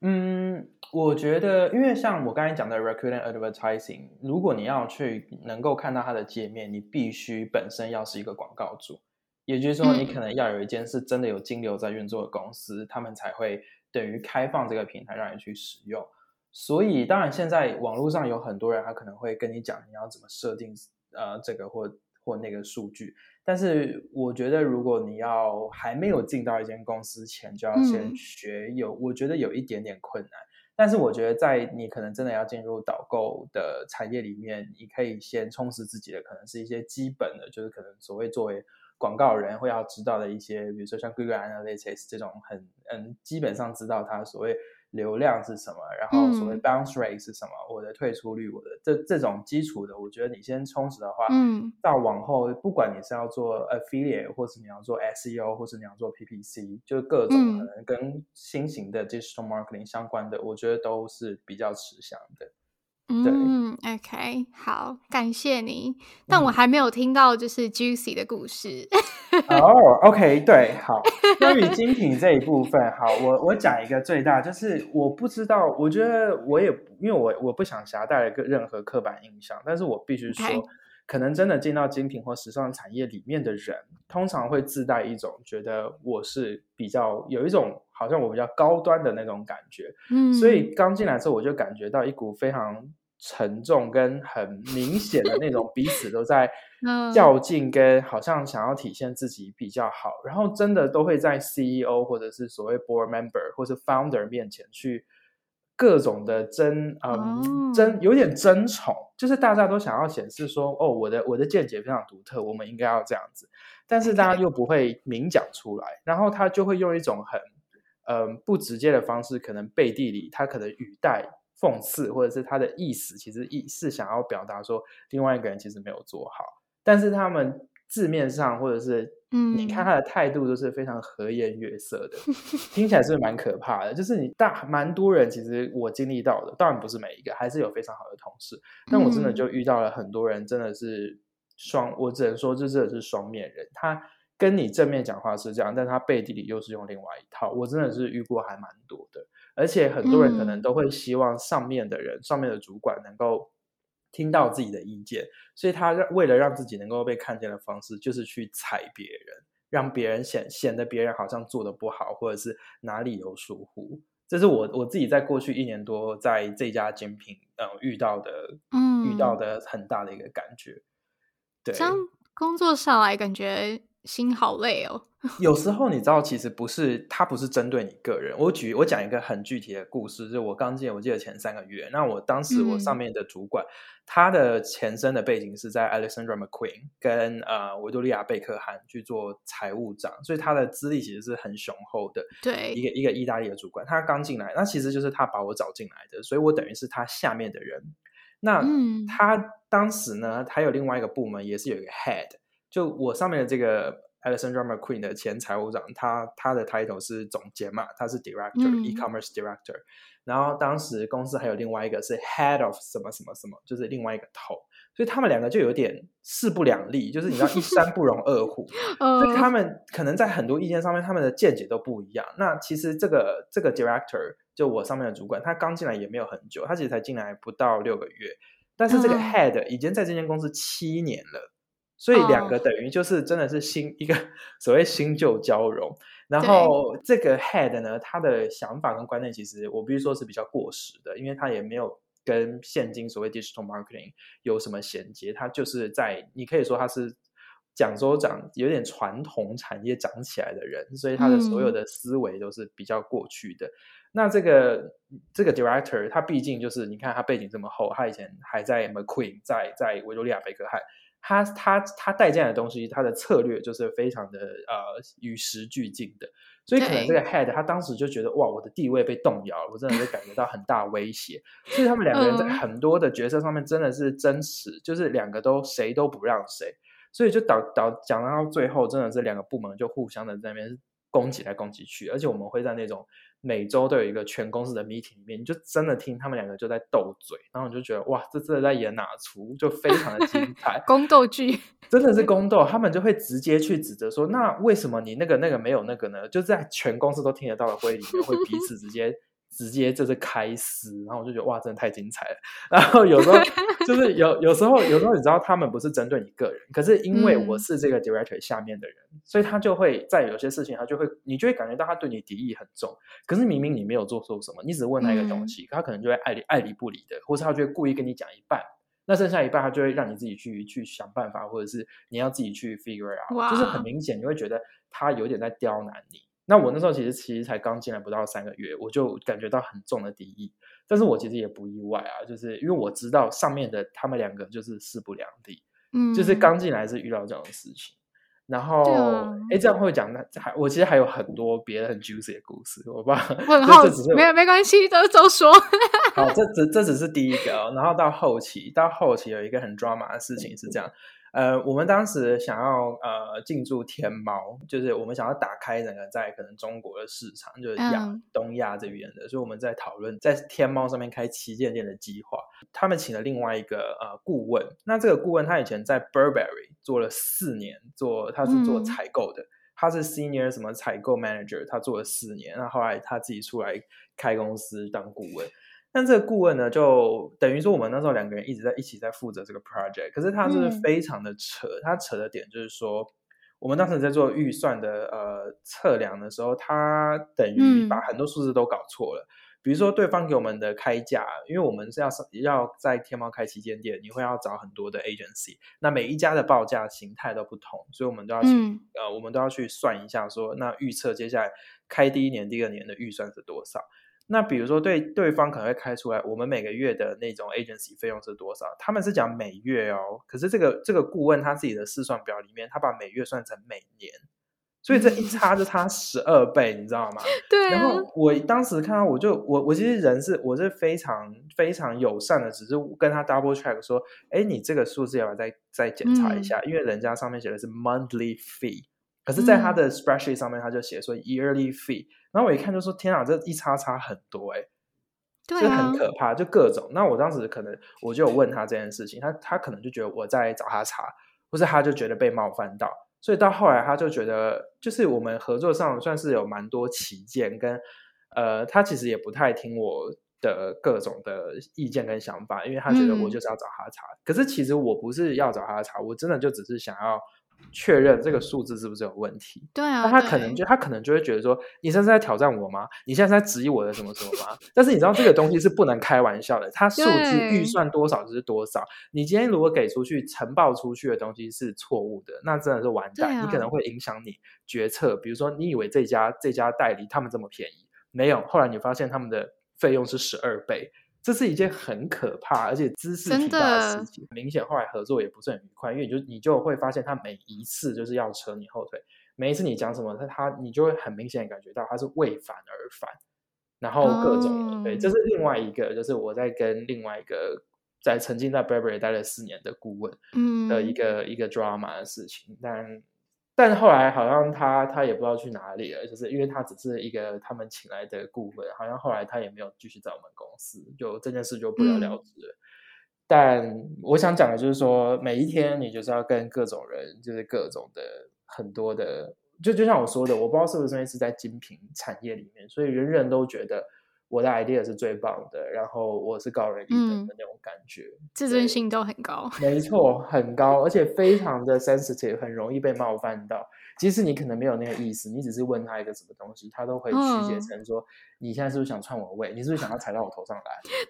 嗯，我觉得，因为像我刚才讲的 Rakuten Advertising，如果你要去能够看到它的界面，你必须本身要是一个广告主，也就是说，你可能要有一间是真的有金流在运作的公司，嗯、他们才会等于开放这个平台让你去使用。所以，当然现在网络上有很多人，他可能会跟你讲你要怎么设定呃这个或或那个数据。但是我觉得，如果你要还没有进到一间公司前，就要先学有，嗯、我觉得有一点点困难。但是我觉得，在你可能真的要进入导购的产业里面，你可以先充实自己的，可能是一些基本的，就是可能所谓作为广告人会要知道的一些，比如说像 Google Analytics 这种很嗯，基本上知道它所谓。流量是什么？然后所谓 bounce rate 是什么？嗯、我的退出率，我的这这种基础的，我觉得你先充实的话，嗯，到往后不管你是要做 affiliate，或是你要做 SEO，或是你要做 PPC，就各种可能跟新型的 digital marketing 相关的，嗯、我觉得都是比较吃香的。嗯，OK，好，感谢你。但我还没有听到就是 Juicy 的故事。哦、oh,，OK，对，好。关于精品这一部分，好，我我讲一个最大，就是我不知道，我觉得我也因为我我不想夹带一个任何刻板印象，但是我必须说，Okay. 可能真的进到精品或时尚产业里面的人，通常会自带一种觉得我是比较有一种好像我比较高端的那种感觉。嗯，所以刚进来之后，我就感觉到一股非常。沉重跟很明显的那种，彼此都在 较劲，跟好像想要体现自己比较好，然后真的都会在 CEO 或者是所谓 Board Member 或是 Founder 面前去各种的争，嗯，争有点争宠，就是大家都想要显示说，哦，我的我的见解非常独特，我们应该要这样子，但是大家又不会明讲出来，然后他就会用一种很，嗯，不直接的方式，可能背地里他可能语带讽刺，或者是他的意思其实意是想要表达说，另外一个人其实没有做好，但是他们字面上或者是。嗯，你看他的态度都是非常和颜悦色的，听起来是蛮可怕的。就是你大蛮多人，其实我经历到的，当然不是每一个，还是有非常好的同事。但我真的就遇到了很多人，真的是双，我只能说这真的是双面人。他跟你正面讲话是这样，但他背地里又是用另外一套。我真的是遇过还蛮多的，而且很多人可能都会希望上面的人，上面的主管能够。听到自己的意见，所以他让为了让自己能够被看见的方式，就是去踩别人，让别人显显得别人好像做的不好，或者是哪里有疏忽。这是我我自己在过去一年多在这家精品呃遇到的，嗯，遇到的很大的一个感觉。对，这样工作上来感觉。心好累哦。有时候你知道，其实不是他不是针对你个人。我举我讲一个很具体的故事，就是我刚进，我记得前三个月，那我当时我上面的主管，嗯、他的前身的背景是在 Alexandra McQueen 跟呃维多利亚贝克汉去做财务长，所以他的资历其实是很雄厚的。对，一个一个意大利的主管，他刚进来，那其实就是他把我找进来的，所以我等于是他下面的人。那、嗯、他当时呢，他有另外一个部门，也是有一个 head。就我上面的这个 Alexandra McQueen 的前财务长，他他的 title 是总监嘛，他是 director、嗯、e-commerce director。然后当时公司还有另外一个是 head of 什么什么什么，就是另外一个头，所以他们两个就有点势不两立，就是你知道一山不容二虎，所以他们可能在很多意见上面，他们的见解都不一样。那其实这个这个 director 就我上面的主管，他刚进来也没有很久，他其实才进来不到六个月，但是这个 head 已经在这间公司七年了。所以两个等于就是真的是新、oh. 一个所谓新旧交融，然后这个 head 呢，他的想法跟观念其实我必须说是比较过时的，因为他也没有跟现今所谓 digital marketing 有什么衔接，他就是在你可以说他是讲州长有点传统产业长起来的人，所以他的所有的思维都是比较过去的。嗯、那这个这个 director 他毕竟就是你看他背景这么厚，他以前还在 McQueen，在在维多利亚贝克汉。他他他带进来的东西，他的策略就是非常的呃与时俱进的，所以可能这个 head 他当时就觉得哇，我的地位被动摇了，我真的会感觉到很大威胁，所以他们两个人在 很多的角色上面真的是争持，就是两个都谁都不让谁，所以就导导讲到最后，真的是两个部门就互相的在那边攻击来攻击去，而且我们会在那种。每周都有一个全公司的 meeting 里面，你就真的听他们两个就在斗嘴，然后你就觉得哇，这真的在演哪出，就非常的精彩，宫斗剧，真的是宫斗。他们就会直接去指责说，那为什么你那个那个没有那个呢？就在全公司都听得到的会议里面，会彼此直接。直接就是开撕，然后我就觉得哇，真的太精彩了。然后有时候 就是有有时候有时候你知道他们不是针对你个人，可是因为我是这个 director 下面的人，嗯、所以他就会在有些事情他就会你就会感觉到他对你敌意很重。可是明明你没有做错什么，你只问他一个东西，嗯、他可能就会爱理爱理不理的，或是他就会故意跟你讲一半，那剩下一半他就会让你自己去去想办法，或者是你要自己去 figure out，就是很明显你会觉得他有点在刁难你。那我那时候其实其实才刚进来不到三个月，我就感觉到很重的敌意，但是我其实也不意外啊，就是因为我知道上面的他们两个就是势不两立，嗯，就是刚进来是遇到这种事情，然后哎、啊，这样会讲那还我其实还有很多别的很 juicy 的故事，我不知道，很好，没有没关系，都都说，好，这。只这只是第一个，然后到后期到后期有一个很 drama 的事情是这样。呃，我们当时想要呃进驻天猫，就是我们想要打开整个在可能中国的市场，就是亚、嗯、东亚这边的，所以我们在讨论在天猫上面开旗舰店的计划。他们请了另外一个呃顾问，那这个顾问他以前在 Burberry 做了四年，做他是做采购的，嗯、他是 Senior 什么采购 Manager，他做了四年，然后后来他自己出来开公司当顾问。但这个顾问呢，就等于说我们那时候两个人一直在一起在负责这个 project，可是他是非常的扯，嗯、他扯的点就是说，我们当时在做预算的呃测量的时候，他等于把很多数字都搞错了。嗯、比如说对方给我们的开价，因为我们是要要在天猫开旗舰店，你会要找很多的 agency，那每一家的报价形态都不同，所以我们都要去、嗯、呃，我们都要去算一下说，说那预测接下来开第一年、第二年的预算是多少。那比如说对对方可能会开出来，我们每个月的那种 agency 费用是多少？他们是讲每月哦，可是这个这个顾问他自己的试算表里面，他把每月算成每年，所以这一差就差十二倍，你知道吗？对、啊。然后我当时看到，我就我我其实人是我是非常非常友善的，只是跟他 double check 说，哎，你这个数字要不要再再检查一下？嗯、因为人家上面写的是 monthly fee。可是，在他的 spreadsheet 上面，他就写说 yearly fee，、嗯、然后我一看就说天啊，这一差差很多哎、欸，对、啊，就很可怕，就各种。那我当时可能我就有问他这件事情，他他可能就觉得我在找他茬，或是他就觉得被冒犯到，所以到后来他就觉得，就是我们合作上算是有蛮多歧见，跟呃，他其实也不太听我的各种的意见跟想法，因为他觉得我就是要找他茬。嗯、可是其实我不是要找他茬，我真的就只是想要。确认这个数字是不是有问题？对啊，那他可能就他可能就会觉得说，你现在在挑战我吗？你现在在质疑我的什么什么吗？但是你知道这个东西是不能开玩笑的，它数字预算多少就是多少。你今天如果给出去呈报出去的东西是错误的，那真的是完蛋，啊、你可能会影响你决策。比如说，你以为这家这家代理他们这么便宜，没有，后来你发现他们的费用是十二倍。这是一件很可怕，而且兹事体大的事情。明显后来合作也不是很愉快，因为你就你就会发现他每一次就是要扯你后腿，每一次你讲什么，他他你就会很明显感觉到他是为反而反，然后各种、哦、对，这是另外一个，就是我在跟另外一个在曾经在 Burberry 待了四年的顾问嗯的一个、嗯、一个 drama 的事情，但。但后来好像他他也不知道去哪里了，就是因为他只是一个他们请来的顾问，好像后来他也没有继续在我们公司，就这件事就不了了之了。嗯、但我想讲的就是说，每一天你就是要跟各种人，就是各种的很多的，就就像我说的，我不知道是不是因为是在精品产业里面，所以人人都觉得。我的 idea 是最棒的，然后我是高人一等的那种感觉，嗯、自尊心都很高。没错，很高，而且非常的 sensitive，很容易被冒犯到。即使你可能没有那个意思，你只是问他一个什么东西，他都会曲解成说：“嗯、你现在是不是想串我位？你是不是想要踩到我头上来？”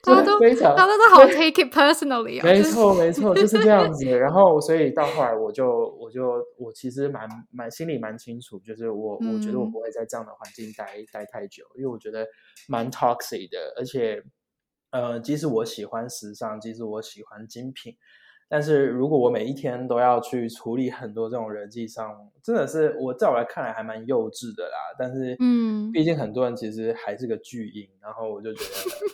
他都非常，他都 好 take it personally 啊。没错，没错，就是这样子。然后，所以到后来，我就，我就，我其实蛮蛮心里蛮清楚，就是我，我觉得我不会在这样的环境待待太久，因为我觉得蛮 toxic 的，而且，呃，即使我喜欢时尚，即使我喜欢精品。但是如果我每一天都要去处理很多这种人际上，真的是我在我来看来还蛮幼稚的啦。但是，嗯，毕竟很多人其实还是个巨婴，然后我就觉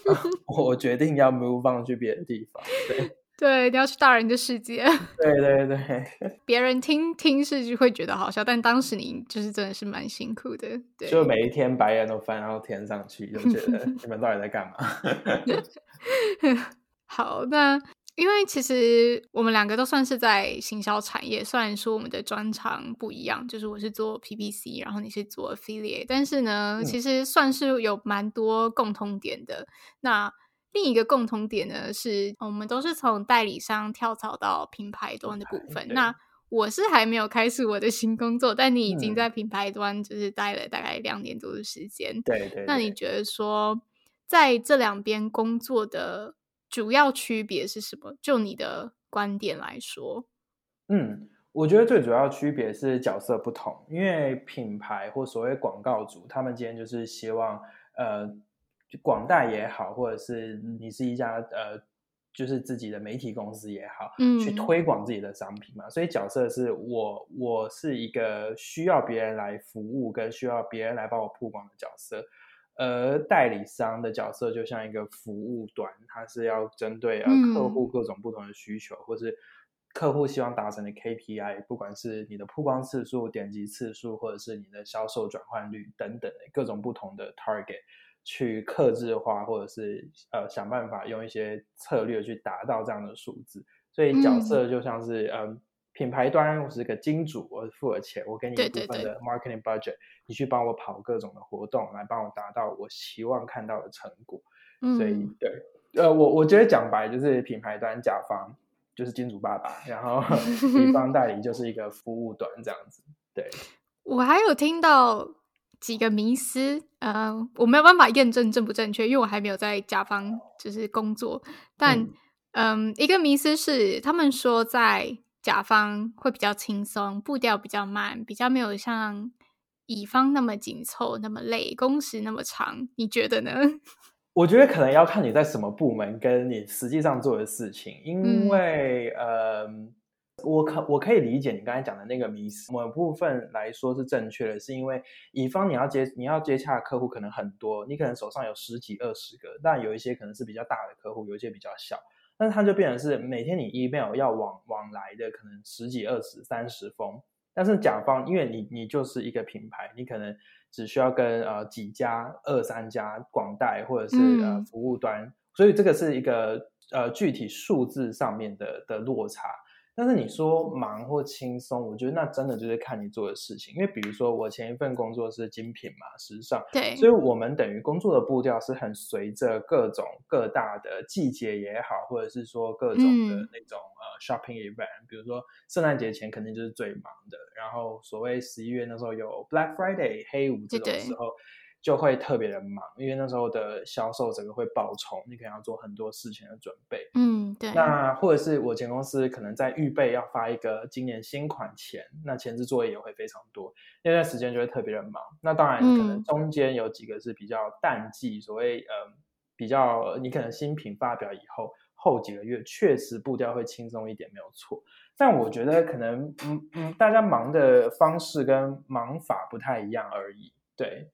得，啊、我决定要 move on 去别的地方。对，对，你要去大人的世界。对 对对，别人听听是就会觉得好笑，但当时你就是真的是蛮辛苦的。对，就每一天白眼都翻到天上去，就觉得你们到底在干嘛？好，那。因为其实我们两个都算是在行销产业，虽然说我们的专长不一样，就是我是做 PPC，然后你是做 affiliate，但是呢，嗯、其实算是有蛮多共通点的。那另一个共同点呢，是我们都是从代理商跳槽到品牌端的部分。那我是还没有开始我的新工作，但你已经在品牌端就是待了大概两年多的时间。对，对对。那你觉得说在这两边工作的？主要区别是什么？就你的观点来说，嗯，我觉得最主要区别是角色不同。因为品牌或所谓广告主，他们今天就是希望，呃，广大也好，或者是你是一家呃，就是自己的媒体公司也好，嗯，去推广自己的商品嘛。所以角色是我，我是一个需要别人来服务，跟需要别人来帮我曝光的角色。而代理商的角色就像一个服务端，它是要针对呃客户各种不同的需求，嗯、或是客户希望达成的 KPI，不管是你的曝光次数、点击次数，或者是你的销售转换率等等的各种不同的 target，去克制化，或者是呃想办法用一些策略去达到这样的数字。所以角色就像是嗯。呃品牌端我是个金主，我付了钱，我给你一部分的 marketing budget，对对对，你去帮我跑各种的活动，来帮我达到我希望看到的成果。嗯、所以，对，呃，我我觉得讲白就是品牌端甲方就是金主爸爸，然后 乙方代理就是一个服务端这样子。对，我还有听到几个迷思，呃，我没有办法验证正不正确，因为我还没有在甲方就是工作。但，嗯、呃，一个迷思是他们说在甲方会比较轻松，步调比较慢，比较没有像乙方那么紧凑，那么累，工时那么长，你觉得呢？我觉得可能要看你在什么部门，跟你实际上做的事情，因为、嗯、呃。我可我可以理解你刚才讲的那个迷思，某部分来说是正确的，是因为乙方你要接你要接洽的客户可能很多，你可能手上有十几二十个，但有一些可能是比较大的客户，有一些比较小，但是它就变成是每天你 email 要往往来的可能十几二十三十封，但是甲方因为你你就是一个品牌，你可能只需要跟呃几家二三家广代或者是呃服务端，嗯、所以这个是一个呃具体数字上面的的落差。但是你说忙或轻松，我觉得那真的就是看你做的事情。因为比如说我前一份工作是精品嘛，时尚，对，所以我们等于工作的步调是很随着各种各大的季节也好，或者是说各种的那种、嗯、呃 shopping event，比如说圣诞节前肯定就是最忙的，然后所谓十一月那时候有 Black Friday 黑五这种时候。对对就会特别的忙，因为那时候的销售整个会爆冲，你可能要做很多事情的准备。嗯，对。那或者是我前公司可能在预备要发一个今年新款前，那前置作业也会非常多，那段时间就会特别的忙。那当然，可能中间有几个是比较淡季，嗯、所谓呃比较你可能新品发表以后后几个月确实步调会轻松一点，没有错。但我觉得可能嗯嗯，大家忙的方式跟忙法不太一样而已，对。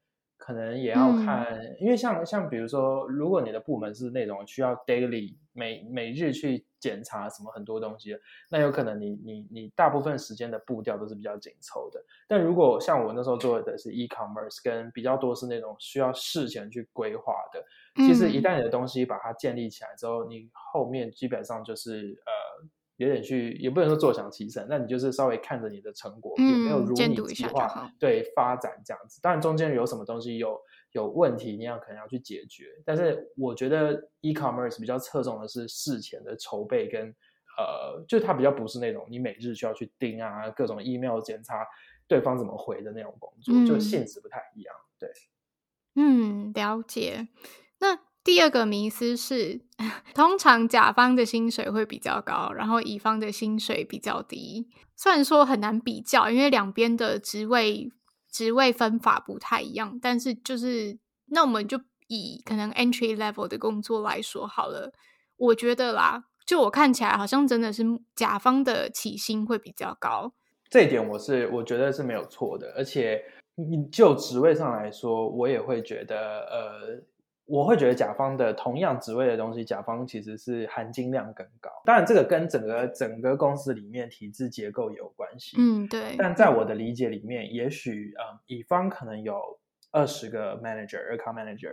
可能也要看，嗯、因为像像比如说，如果你的部门是那种需要 daily 每每日去检查什么很多东西，那有可能你你你大部分时间的步调都是比较紧凑的。但如果像我那时候做的是 e-commerce，跟比较多是那种需要事前去规划的，其实一旦你的东西把它建立起来之后，你后面基本上就是呃。有点去，也不能说坐享其成，那你就是稍微看着你的成果、嗯、有没有如你计划对发展这样子。当然中间有什么东西有有问题，你要可能要去解决。但是我觉得 e-commerce 比较侧重的是事前的筹备跟呃，就它比较不是那种你每日需要去盯啊，各种 email 检查对方怎么回的那种工作，嗯、就性质不太一样。对，嗯，了解。那。第二个迷思是，通常甲方的薪水会比较高，然后乙方的薪水比较低。虽然说很难比较，因为两边的职位职位分法不太一样，但是就是那我们就以可能 entry level 的工作来说好了。我觉得啦，就我看起来好像真的是甲方的起薪会比较高。这一点我是我觉得是没有错的，而且就职位上来说，我也会觉得呃。我会觉得甲方的同样职位的东西，甲方其实是含金量更高。当然，这个跟整个整个公司里面体制结构也有关系。嗯，对。但在我的理解里面，也许嗯，乙方可能有二十个 manager，account manager，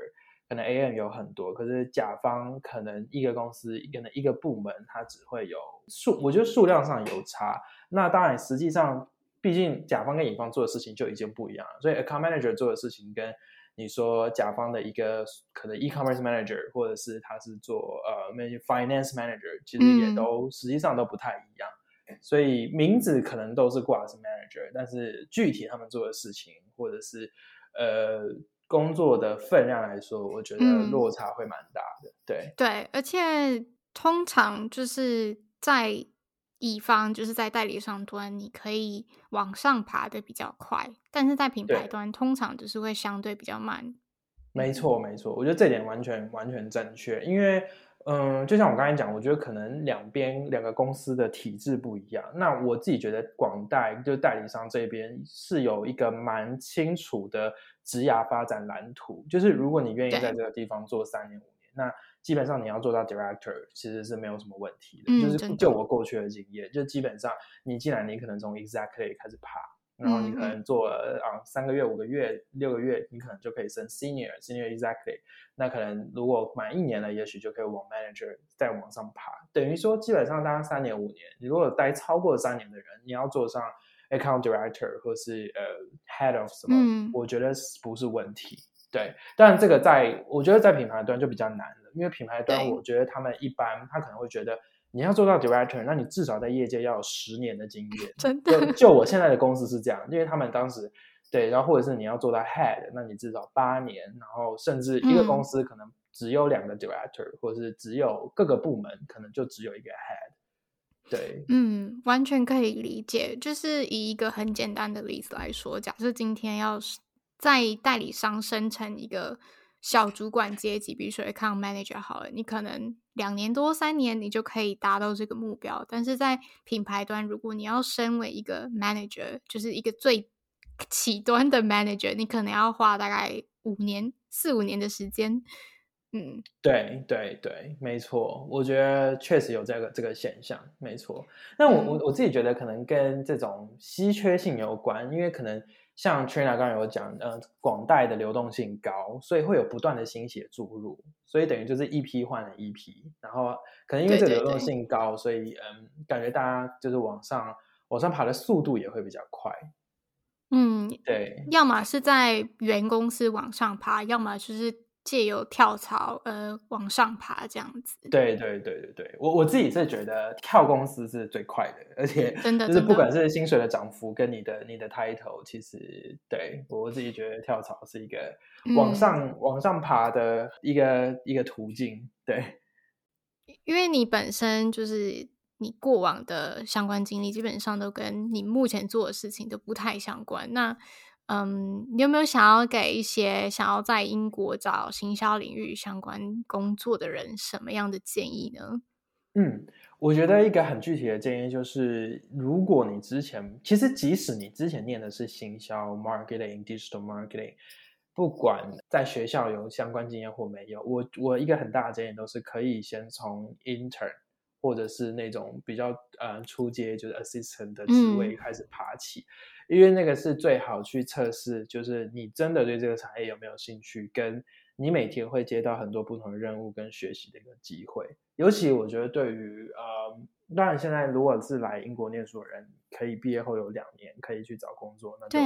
可能 AM 有很多，可是甲方可能一个公司可能一个部门，它只会有数，我觉得数量上有差。那当然，实际上，毕竟甲方跟乙方做的事情就已经不一样了，所以 account manager 做的事情跟你说甲方的一个可能 e-commerce manager，或者是他是做呃 finance manager，其实也都、嗯、实际上都不太一样，所以名字可能都是挂的是 manager，但是具体他们做的事情或者是呃工作的分量来说，我觉得落差会蛮大的。嗯、对对，而且通常就是在。乙方就是在代理商端，你可以往上爬的比较快，但是在品牌端通常就是会相对比较慢。没错，没错，我觉得这点完全完全正确。因为，嗯，就像我刚才讲，我觉得可能两边两个公司的体制不一样。那我自己觉得广代就代理商这边是有一个蛮清楚的职涯发展蓝图，就是如果你愿意在这个地方做三年五年，那。基本上你要做到 director，其实是没有什么问题的。嗯、就是就我过去的经验，就基本上你既然你可能从 executive 开始爬，然后你可能做了啊三个月、五个月、六个月，你可能就可以升 senior、senior executive。那可能如果满一年了，也许就可以往 manager 再往上爬。等于说，基本上大家三年五年，你如果待超过三年的人，你要做上 account director 或是呃 head of 什么，嗯、我觉得不是问题。对，但这个在我觉得在品牌端就比较难了，因为品牌端我觉得他们一般他可能会觉得你要做到 director，那你至少在业界要有十年的经验。真的，就，就我现在的公司是这样，因为他们当时对，然后或者是你要做到 head，那你至少八年，然后甚至一个公司可能只有两个 director，、嗯、或者是只有各个部门可能就只有一个 head。对，嗯，完全可以理解。就是以一个很简单的例子来说，假设今天要在代理商生成一个小主管阶级，比如说 account manager 好了，你可能两年多三年你就可以达到这个目标。但是在品牌端，如果你要升为一个 manager，就是一个最 起端的 manager，你可能要花大概五年、四五年的时间。嗯，对对对，没错，我觉得确实有这个这个现象，没错。那我我、嗯、我自己觉得可能跟这种稀缺性有关，因为可能像 Trina 刚才有讲，嗯、呃，广代的流动性高，所以会有不断的新血注入，所以等于就是一批换了一批，然后可能因为这个流动性高，对对对，所以嗯，感觉大家就是往上往上爬的速度也会比较快。嗯，对，要么是在原公司往上爬，要么就是。借由跳槽，呃，往上爬这样子。对对对对对，我我自己是觉得跳公司是最快的，而且真的就是不管是薪水的涨幅跟你的你的 title，其实对我自己觉得跳槽是一个往上、嗯、往上爬的一个一个途径。对，因为你本身就是你过往的相关经历，基本上都跟你目前做的事情都不太相关。那嗯，你有没有想要给一些想要在英国找行销领域相关工作的人什么样的建议呢？嗯，我觉得一个很具体的建议就是，如果你之前其实即使你之前念的是行销 marketing、digital marketing，不管在学校有相关经验或没有，我我一个很大的建议都是可以先从 intern 或者是那种比较呃初阶就是 assistant 的职位开始爬起。嗯因为那个是最好去测试，就是你真的对这个产业有没有兴趣，跟你每天会接到很多不同的任务跟学习的一个机会。尤其我觉得对于呃，当然现在如果是来英国念书的人，可以毕业后有两年可以去找工作，那就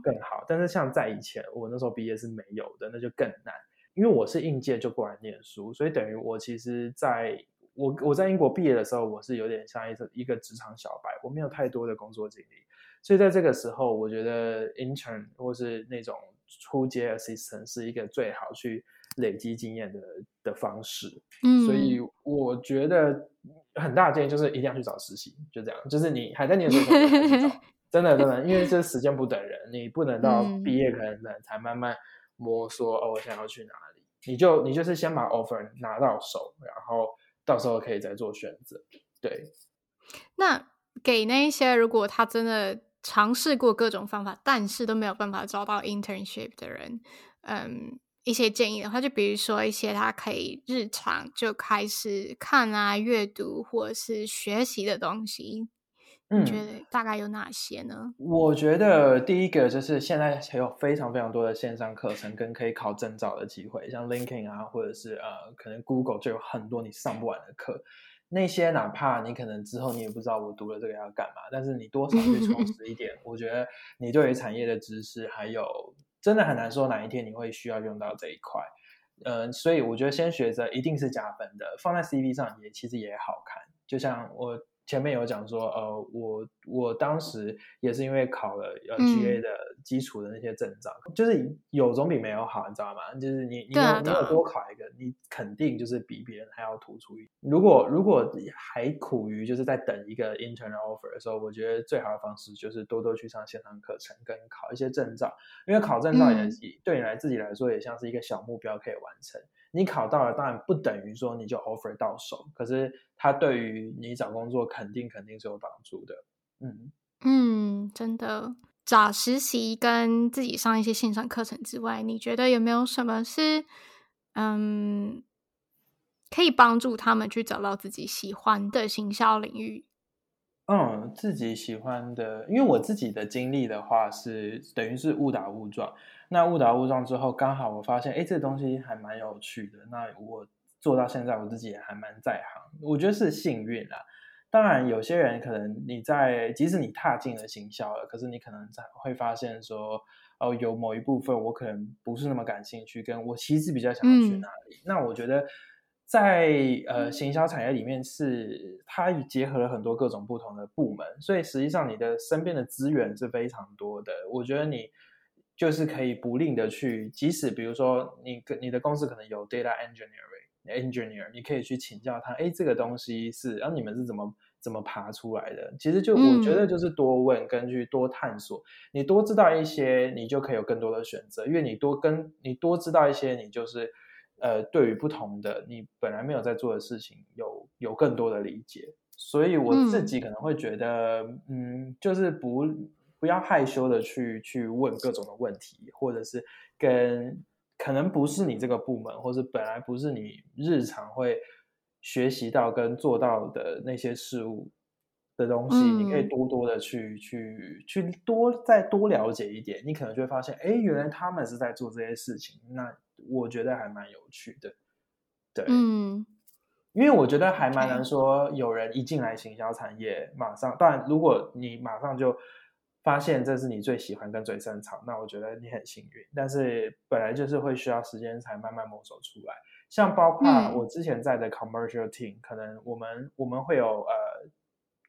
更好。啊、但是像在以前，我那时候毕业是没有的，那就更难。因为我是应届就过来念书，所以等于我其实在我我在英国毕业的时候，我是有点像一个一个职场小白，我没有太多的工作经历。所以在这个时候，我觉得 intern 或是那种初阶 assistant 是一个最好去累积经验的的方式。嗯，所以我觉得很大的建议就是一定要去找实习，就这样。就是你还在念书的时候去找，真的真的，因为这时间不等人，你不能到毕业可能才慢慢摸索哦，我想要去哪里。你就你就是先把 offer 拿到手，然后到时候可以再做选择。对，那给那一些如果他真的。尝试过各种方法，但是都没有办法找到 internship 的人，嗯，一些建议的话，就比如说一些他可以日常就开始看啊、阅读或者是学习的东西，你觉得大概有哪些呢？嗯，我觉得第一个就是现在还有非常非常多的线上课程跟可以考证照的机会，像 LinkedIn 啊，或者是呃，可能 Google 就有很多你上不完的课。那些哪怕你可能之后你也不知道我读了这个要干嘛，但是你多少去充实 一点，我觉得你对于产业的知识还有真的很难说哪一天你会需要用到这一块，嗯、呃，所以我觉得先学着一定是加分的，放在 CV 上也其实也好看，就像我。前面有讲说，呃，我我当时也是因为考了呃 GA 的基础的那些证照，嗯，就是有总比没有好，你知道吗？就是你你有，啊，你有多考一个，你肯定就是比别人还要突出一点。如果如果还苦于就是在等一个 internal offer 的时候，我觉得最好的方式就是多多去上线上课程，跟考一些证照，因为考证照也，嗯，对你来自己来说也像是一个小目标可以完成。你考到了，当然不等于说你就 offer 到手，可是它对于你找工作肯定肯定是有帮助的。嗯嗯，真的，找实习跟自己上一些线上课程之外，你觉得有没有什么是嗯可以帮助他们去找到自己喜欢的行销领域？嗯，自己喜欢的，因为我自己的经历的话是等于是误打误撞。那误打误撞之后，刚好我发现，哎，这东西还蛮有趣的。那我做到现在，我自己也还蛮在行。我觉得是幸运啦。当然，有些人可能你在，即使你踏进了行销了，可是你可能在会发现说，哦，有某一部分我可能不是那么感兴趣，跟我其实比较想要去哪里。嗯、那我觉得在呃行销产业里面是它结合了很多各种不同的部门，所以实际上你的身边的资源是非常多的。我觉得你。就是可以不吝的去，即使比如说你你的公司可能有 data engineering engineer，你可以去请教他，哎，这个东西是，然后你们是怎么怎么爬出来的？其实就我觉得就是多问，根据多探索，嗯、你多知道一些，你就可以有更多的选择。因为你多跟你多知道一些，你就是呃，对于不同的你本来没有在做的事情，有有更多的理解。所以我自己可能会觉得，嗯，嗯，就是不不要害羞的去去问各种的问题，或者是跟可能不是你这个部门，或是本来不是你日常会。学习到跟做到的那些事物的东西，嗯、你可以多多的去去去多再多了解一点，你可能就会发现，哎，原来他们是在做这些事情，那我觉得还蛮有趣的。对，嗯，因为我觉得还蛮难说，有人一进来行销产业，马上，当然，如果你马上就发现这是你最喜欢跟最擅长，那我觉得你很幸运。但是本来就是会需要时间才慢慢摸索出来。像包括我之前在的 commercial team，、嗯、可能我们我们会有呃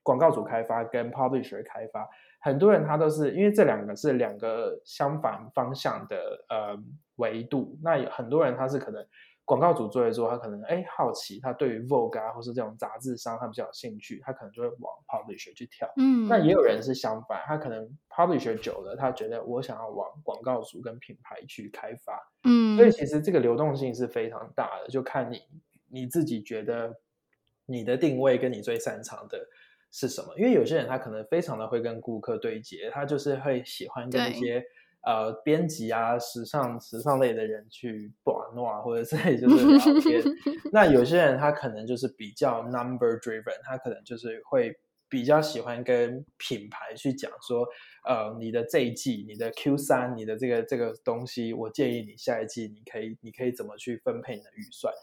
广告主开发跟 publisher 开发，很多人他都是因为这两个是两个相反方向的呃维度，那有很多人他是可能。广告主做一做，他可能哎好奇，他对于 Vogue 啊，或是这种杂志商，他比较有兴趣，他可能就会往 Publisher 去跳。嗯，那也有人是相反，他可能 Publisher 久了，他觉得我想要往广告主跟品牌去开发。嗯，所以其实这个流动性是非常大的，就看你你自己觉得你的定位跟你最擅长的是什么。因为有些人他可能非常的会跟顾客对接，他就是会喜欢跟一些。呃，编辑啊，时尚时尚类的人去玩闹，或者是 就是 聊天。那有些人他可能就是比较 number driven，他可能就是会比较喜欢跟品牌去讲说，呃，你的这一季，你的 Q 三，你的这个这个东西，我建议你下一季你可以你可以怎么去分配你的预算。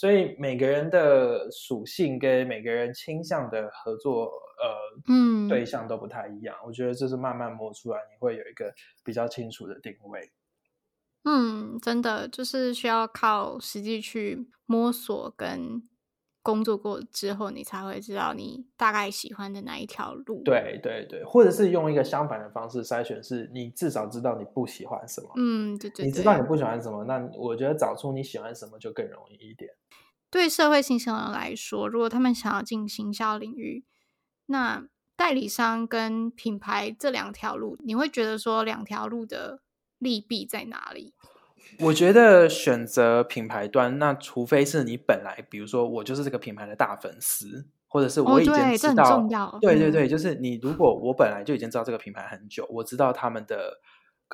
所以每个人的属性跟每个人倾向的合作呃嗯对象都不太一样，我觉得这是慢慢摸出来，你会有一个比较清楚的定位。嗯，真的就是需要靠实际去摸索跟工作过之后，你才会知道你大概喜欢的哪一条路。对对对，或者是用一个相反的方式筛选，是你至少知道你不喜欢什么。嗯，对对对，你知道你不喜欢什么，那我觉得找出你喜欢什么就更容易一点。对社会行销人来说，如果他们想要进行销领域，那代理商跟品牌这两条路，你会觉得说两条路的利弊在哪里？我觉得选择品牌端，那除非是你本来，比如说我就是这个品牌的大粉丝，或者是我已经知道，哦、对，对对对，就是你如果我本来就已经知道这个品牌很久，我知道他们的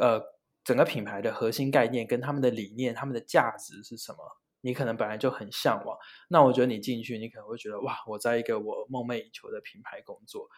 呃整个品牌的核心概念跟他们的理念、他们的价值是什么。你可能本来就很向往，那我觉得你进去，你可能会觉得哇，我在一个我梦寐以求的品牌工作，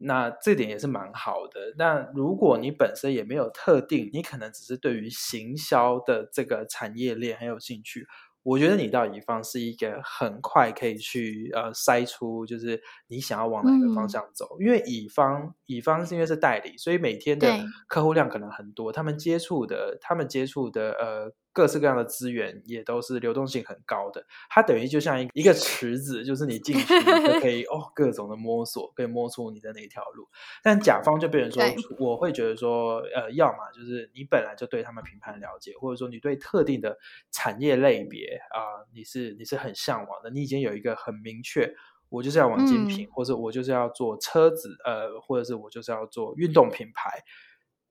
那这点也是蛮好的。那如果你本身也没有特定，你可能只是对于行销的这个产业链很有兴趣。我觉得你到乙方是一个很快可以去呃筛出，就是你想要往哪个方向走。嗯、因为乙方乙方是因为是代理，所以每天的客户量可能很多，他们接触的他们接触的呃各式各样的资源也都是流动性很高的。它等于就像一个一个池子，就是你进去你就可以哦各种的摸索，可以摸出你的那条路。但甲方就变成说，我会觉得说呃，要么就是你本来就对他们品牌了解，或者说你对特定的产业类别。啊、呃，你是你是很向往的，你已经有一个很明确，我就是要往精品，嗯、或者我就是要做车子，呃，或者是我就是要做运动品牌，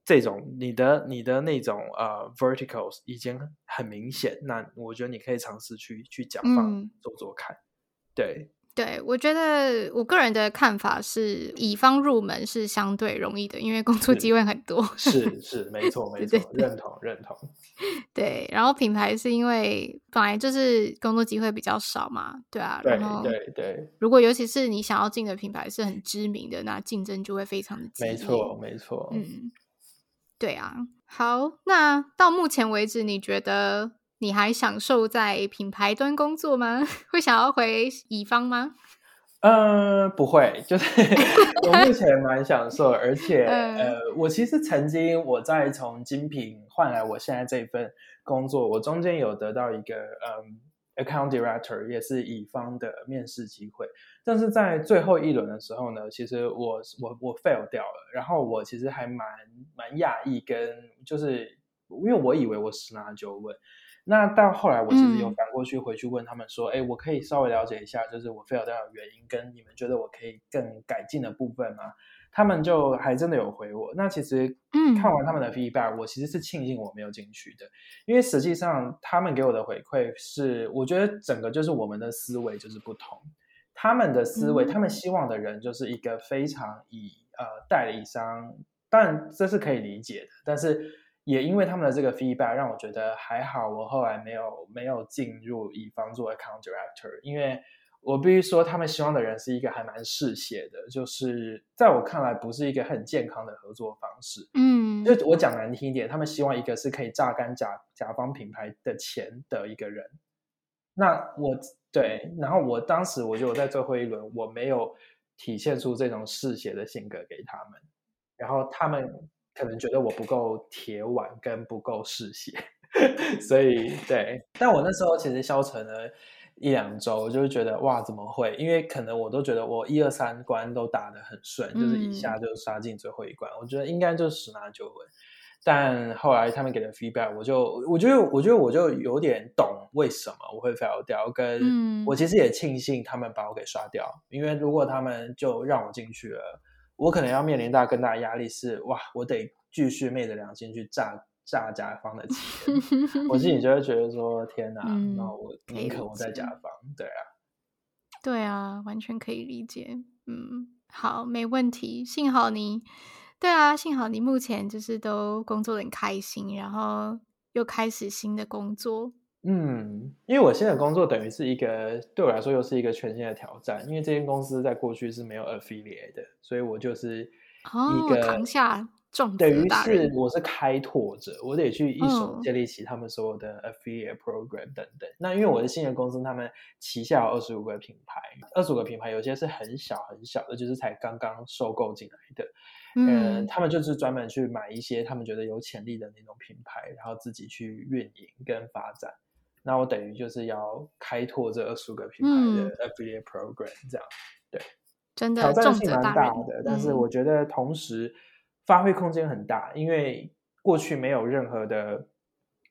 这种你的你的那种呃 verticals 已经很明显，那我觉得你可以尝试去去甲方做做看，嗯、对。对，我觉得我个人的看法是，乙方入门是相对容易的，因为工作机会很多。是是，是，没错 没错，认同认同。对，然后品牌是因为本来就是工作机会比较少嘛，对啊。对然后对对。如果尤其是你想要进的品牌是很知名的，那竞争就会非常的激烈。没错没错。嗯，对啊。好，那到目前为止，你觉得？你还享受在品牌端工作吗？会想要回乙方吗？呃，不会，就是 我目前 蛮享受，而且呃，我其实曾经我在从精品换来我现在这份工作，我中间有得到一个嗯 account director，也是乙方的面试机会，但是在最后一轮的时候呢，其实我我我 fail 掉了，然后我其实还蛮蛮讶异，跟就是因为我以为我十拿九稳。那到后来，我其实有反过去回去问他们说：“哎、嗯，我可以稍微了解一下，就是我 fail 掉的原因，跟你们觉得我可以更改进的部分吗？”他们就还真的有回我。那其实，嗯，看完他们的 feedback，我其实是庆幸我没有进去的，因为实际上他们给我的回馈是，我觉得整个就是我们的思维就是不同。他们的思维，嗯、他们希望的人就是一个非常以呃代理商，当然这是可以理解的，但是也因为他们的这个 feedback，让我觉得还好，我后来没有没有进入乙方做 account director，因为。我必须说，他们希望的人是一个还蛮嗜血的，就是在我看来不是一个很健康的合作方式。嗯，就我讲难听一点，他们希望一个是可以榨干甲甲方品牌的钱的一个人。那我对，然后我当时我觉得我在最后一轮我没有体现出这种嗜血的性格给他们，然后他们可能觉得我不够铁腕跟不够嗜血，所以对。但我那时候其实消沉了。一两周，我就会觉得哇，怎么会？因为可能我都觉得我一二三关都打得很顺，嗯、就是一下就杀进最后一关，我觉得应该就十拿九稳。但后来他们给的 feedback，我就我觉得，我觉得我就有点懂为什么我会 fail 掉，跟我其实也庆幸他们把我给刷掉，嗯、因为如果他们就让我进去了，我可能要面临到更大的压力是哇，我得继续昧着良心去炸。炸甲方的钱，我自己就会觉得说：“天哪，嗯、那我宁可我在甲方。”对啊，对啊，完全可以理解。嗯，好，没问题。幸好你，对啊，幸好你目前就是都工作得很开心，然后又开始新的工作。嗯，因为我现在工作等于是一个对我来说又是一个全新的挑战，因为这间公司在过去是没有 affiliate 的，所以我就是一个、哦、扛下。等于是我是开拓者，我得去一手建立起他们所有的 affiliate program 等等。嗯、那因为我的新的公司，他们旗下有二十五个品牌，二十五个品牌有些是很小很小的，就是才刚刚收购进来的。嗯、呃，他们就是专门去买一些他们觉得有潜力的那种品牌，然后自己去运营跟发展。那我等于就是要开拓这二十五个品牌的 affiliate program，这样、嗯、对，真的挑战性蛮大的。但是我觉得同时。发挥空间很大，因为过去没有任何的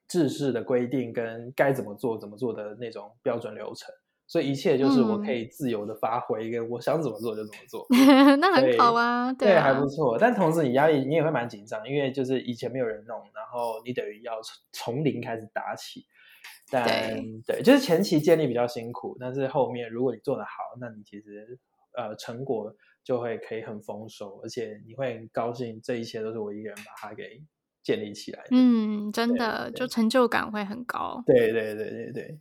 制式的规定跟该怎么做怎么做的那种标准流程，所以一切就是我可以自由的发挥，跟我想怎么做就怎么做，嗯、那很好啊，对，对，还不错。但同时你压力你也会蛮紧张，因为就是以前没有人弄，然后你等于要从零开始打起。但对，对，就是前期建立比较辛苦，但是后面如果你做得好，那你其实呃成果。就会可以很丰收，而且你会很高兴，这一切都是我一个人把它给建立起来的。嗯，真的，就成就感会很高。对对对对对。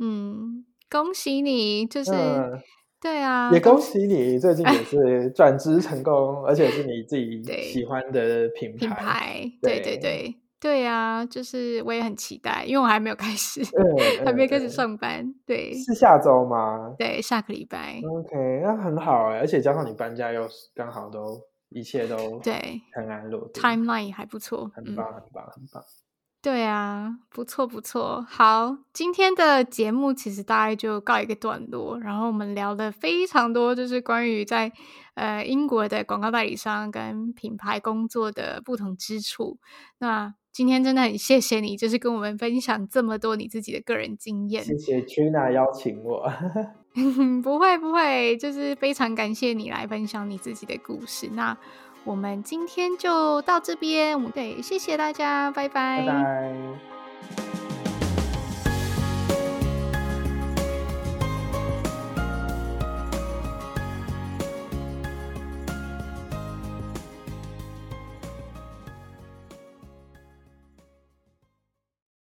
嗯，恭喜你，就是、嗯、对啊，也恭喜你最近也是转职成功，而且是你自己 喜欢的品牌。品牌，对对对。对呀、啊，就是我也很期待，因为我还没有开始，嗯、还没开始上班。嗯、对，是下周吗？对，下个礼拜。OK，那很好哎，而且加上你搬家又刚好都一切都对很安乐，Timeline 还不错，很棒，很棒，很棒。对啊，不错不错。好，今天的节目其实大概就告一个段落，然后我们聊了非常多，就是关于在呃英国的广告代理商跟品牌工作的不同之处。那今天真的很谢谢你，就是跟我们分享这么多你自己的个人经验。谢谢 Trina 邀请我。不会不会，就是非常感谢你来分享你自己的故事。那我们今天就到这边，我们对，谢谢大家，拜拜。拜拜。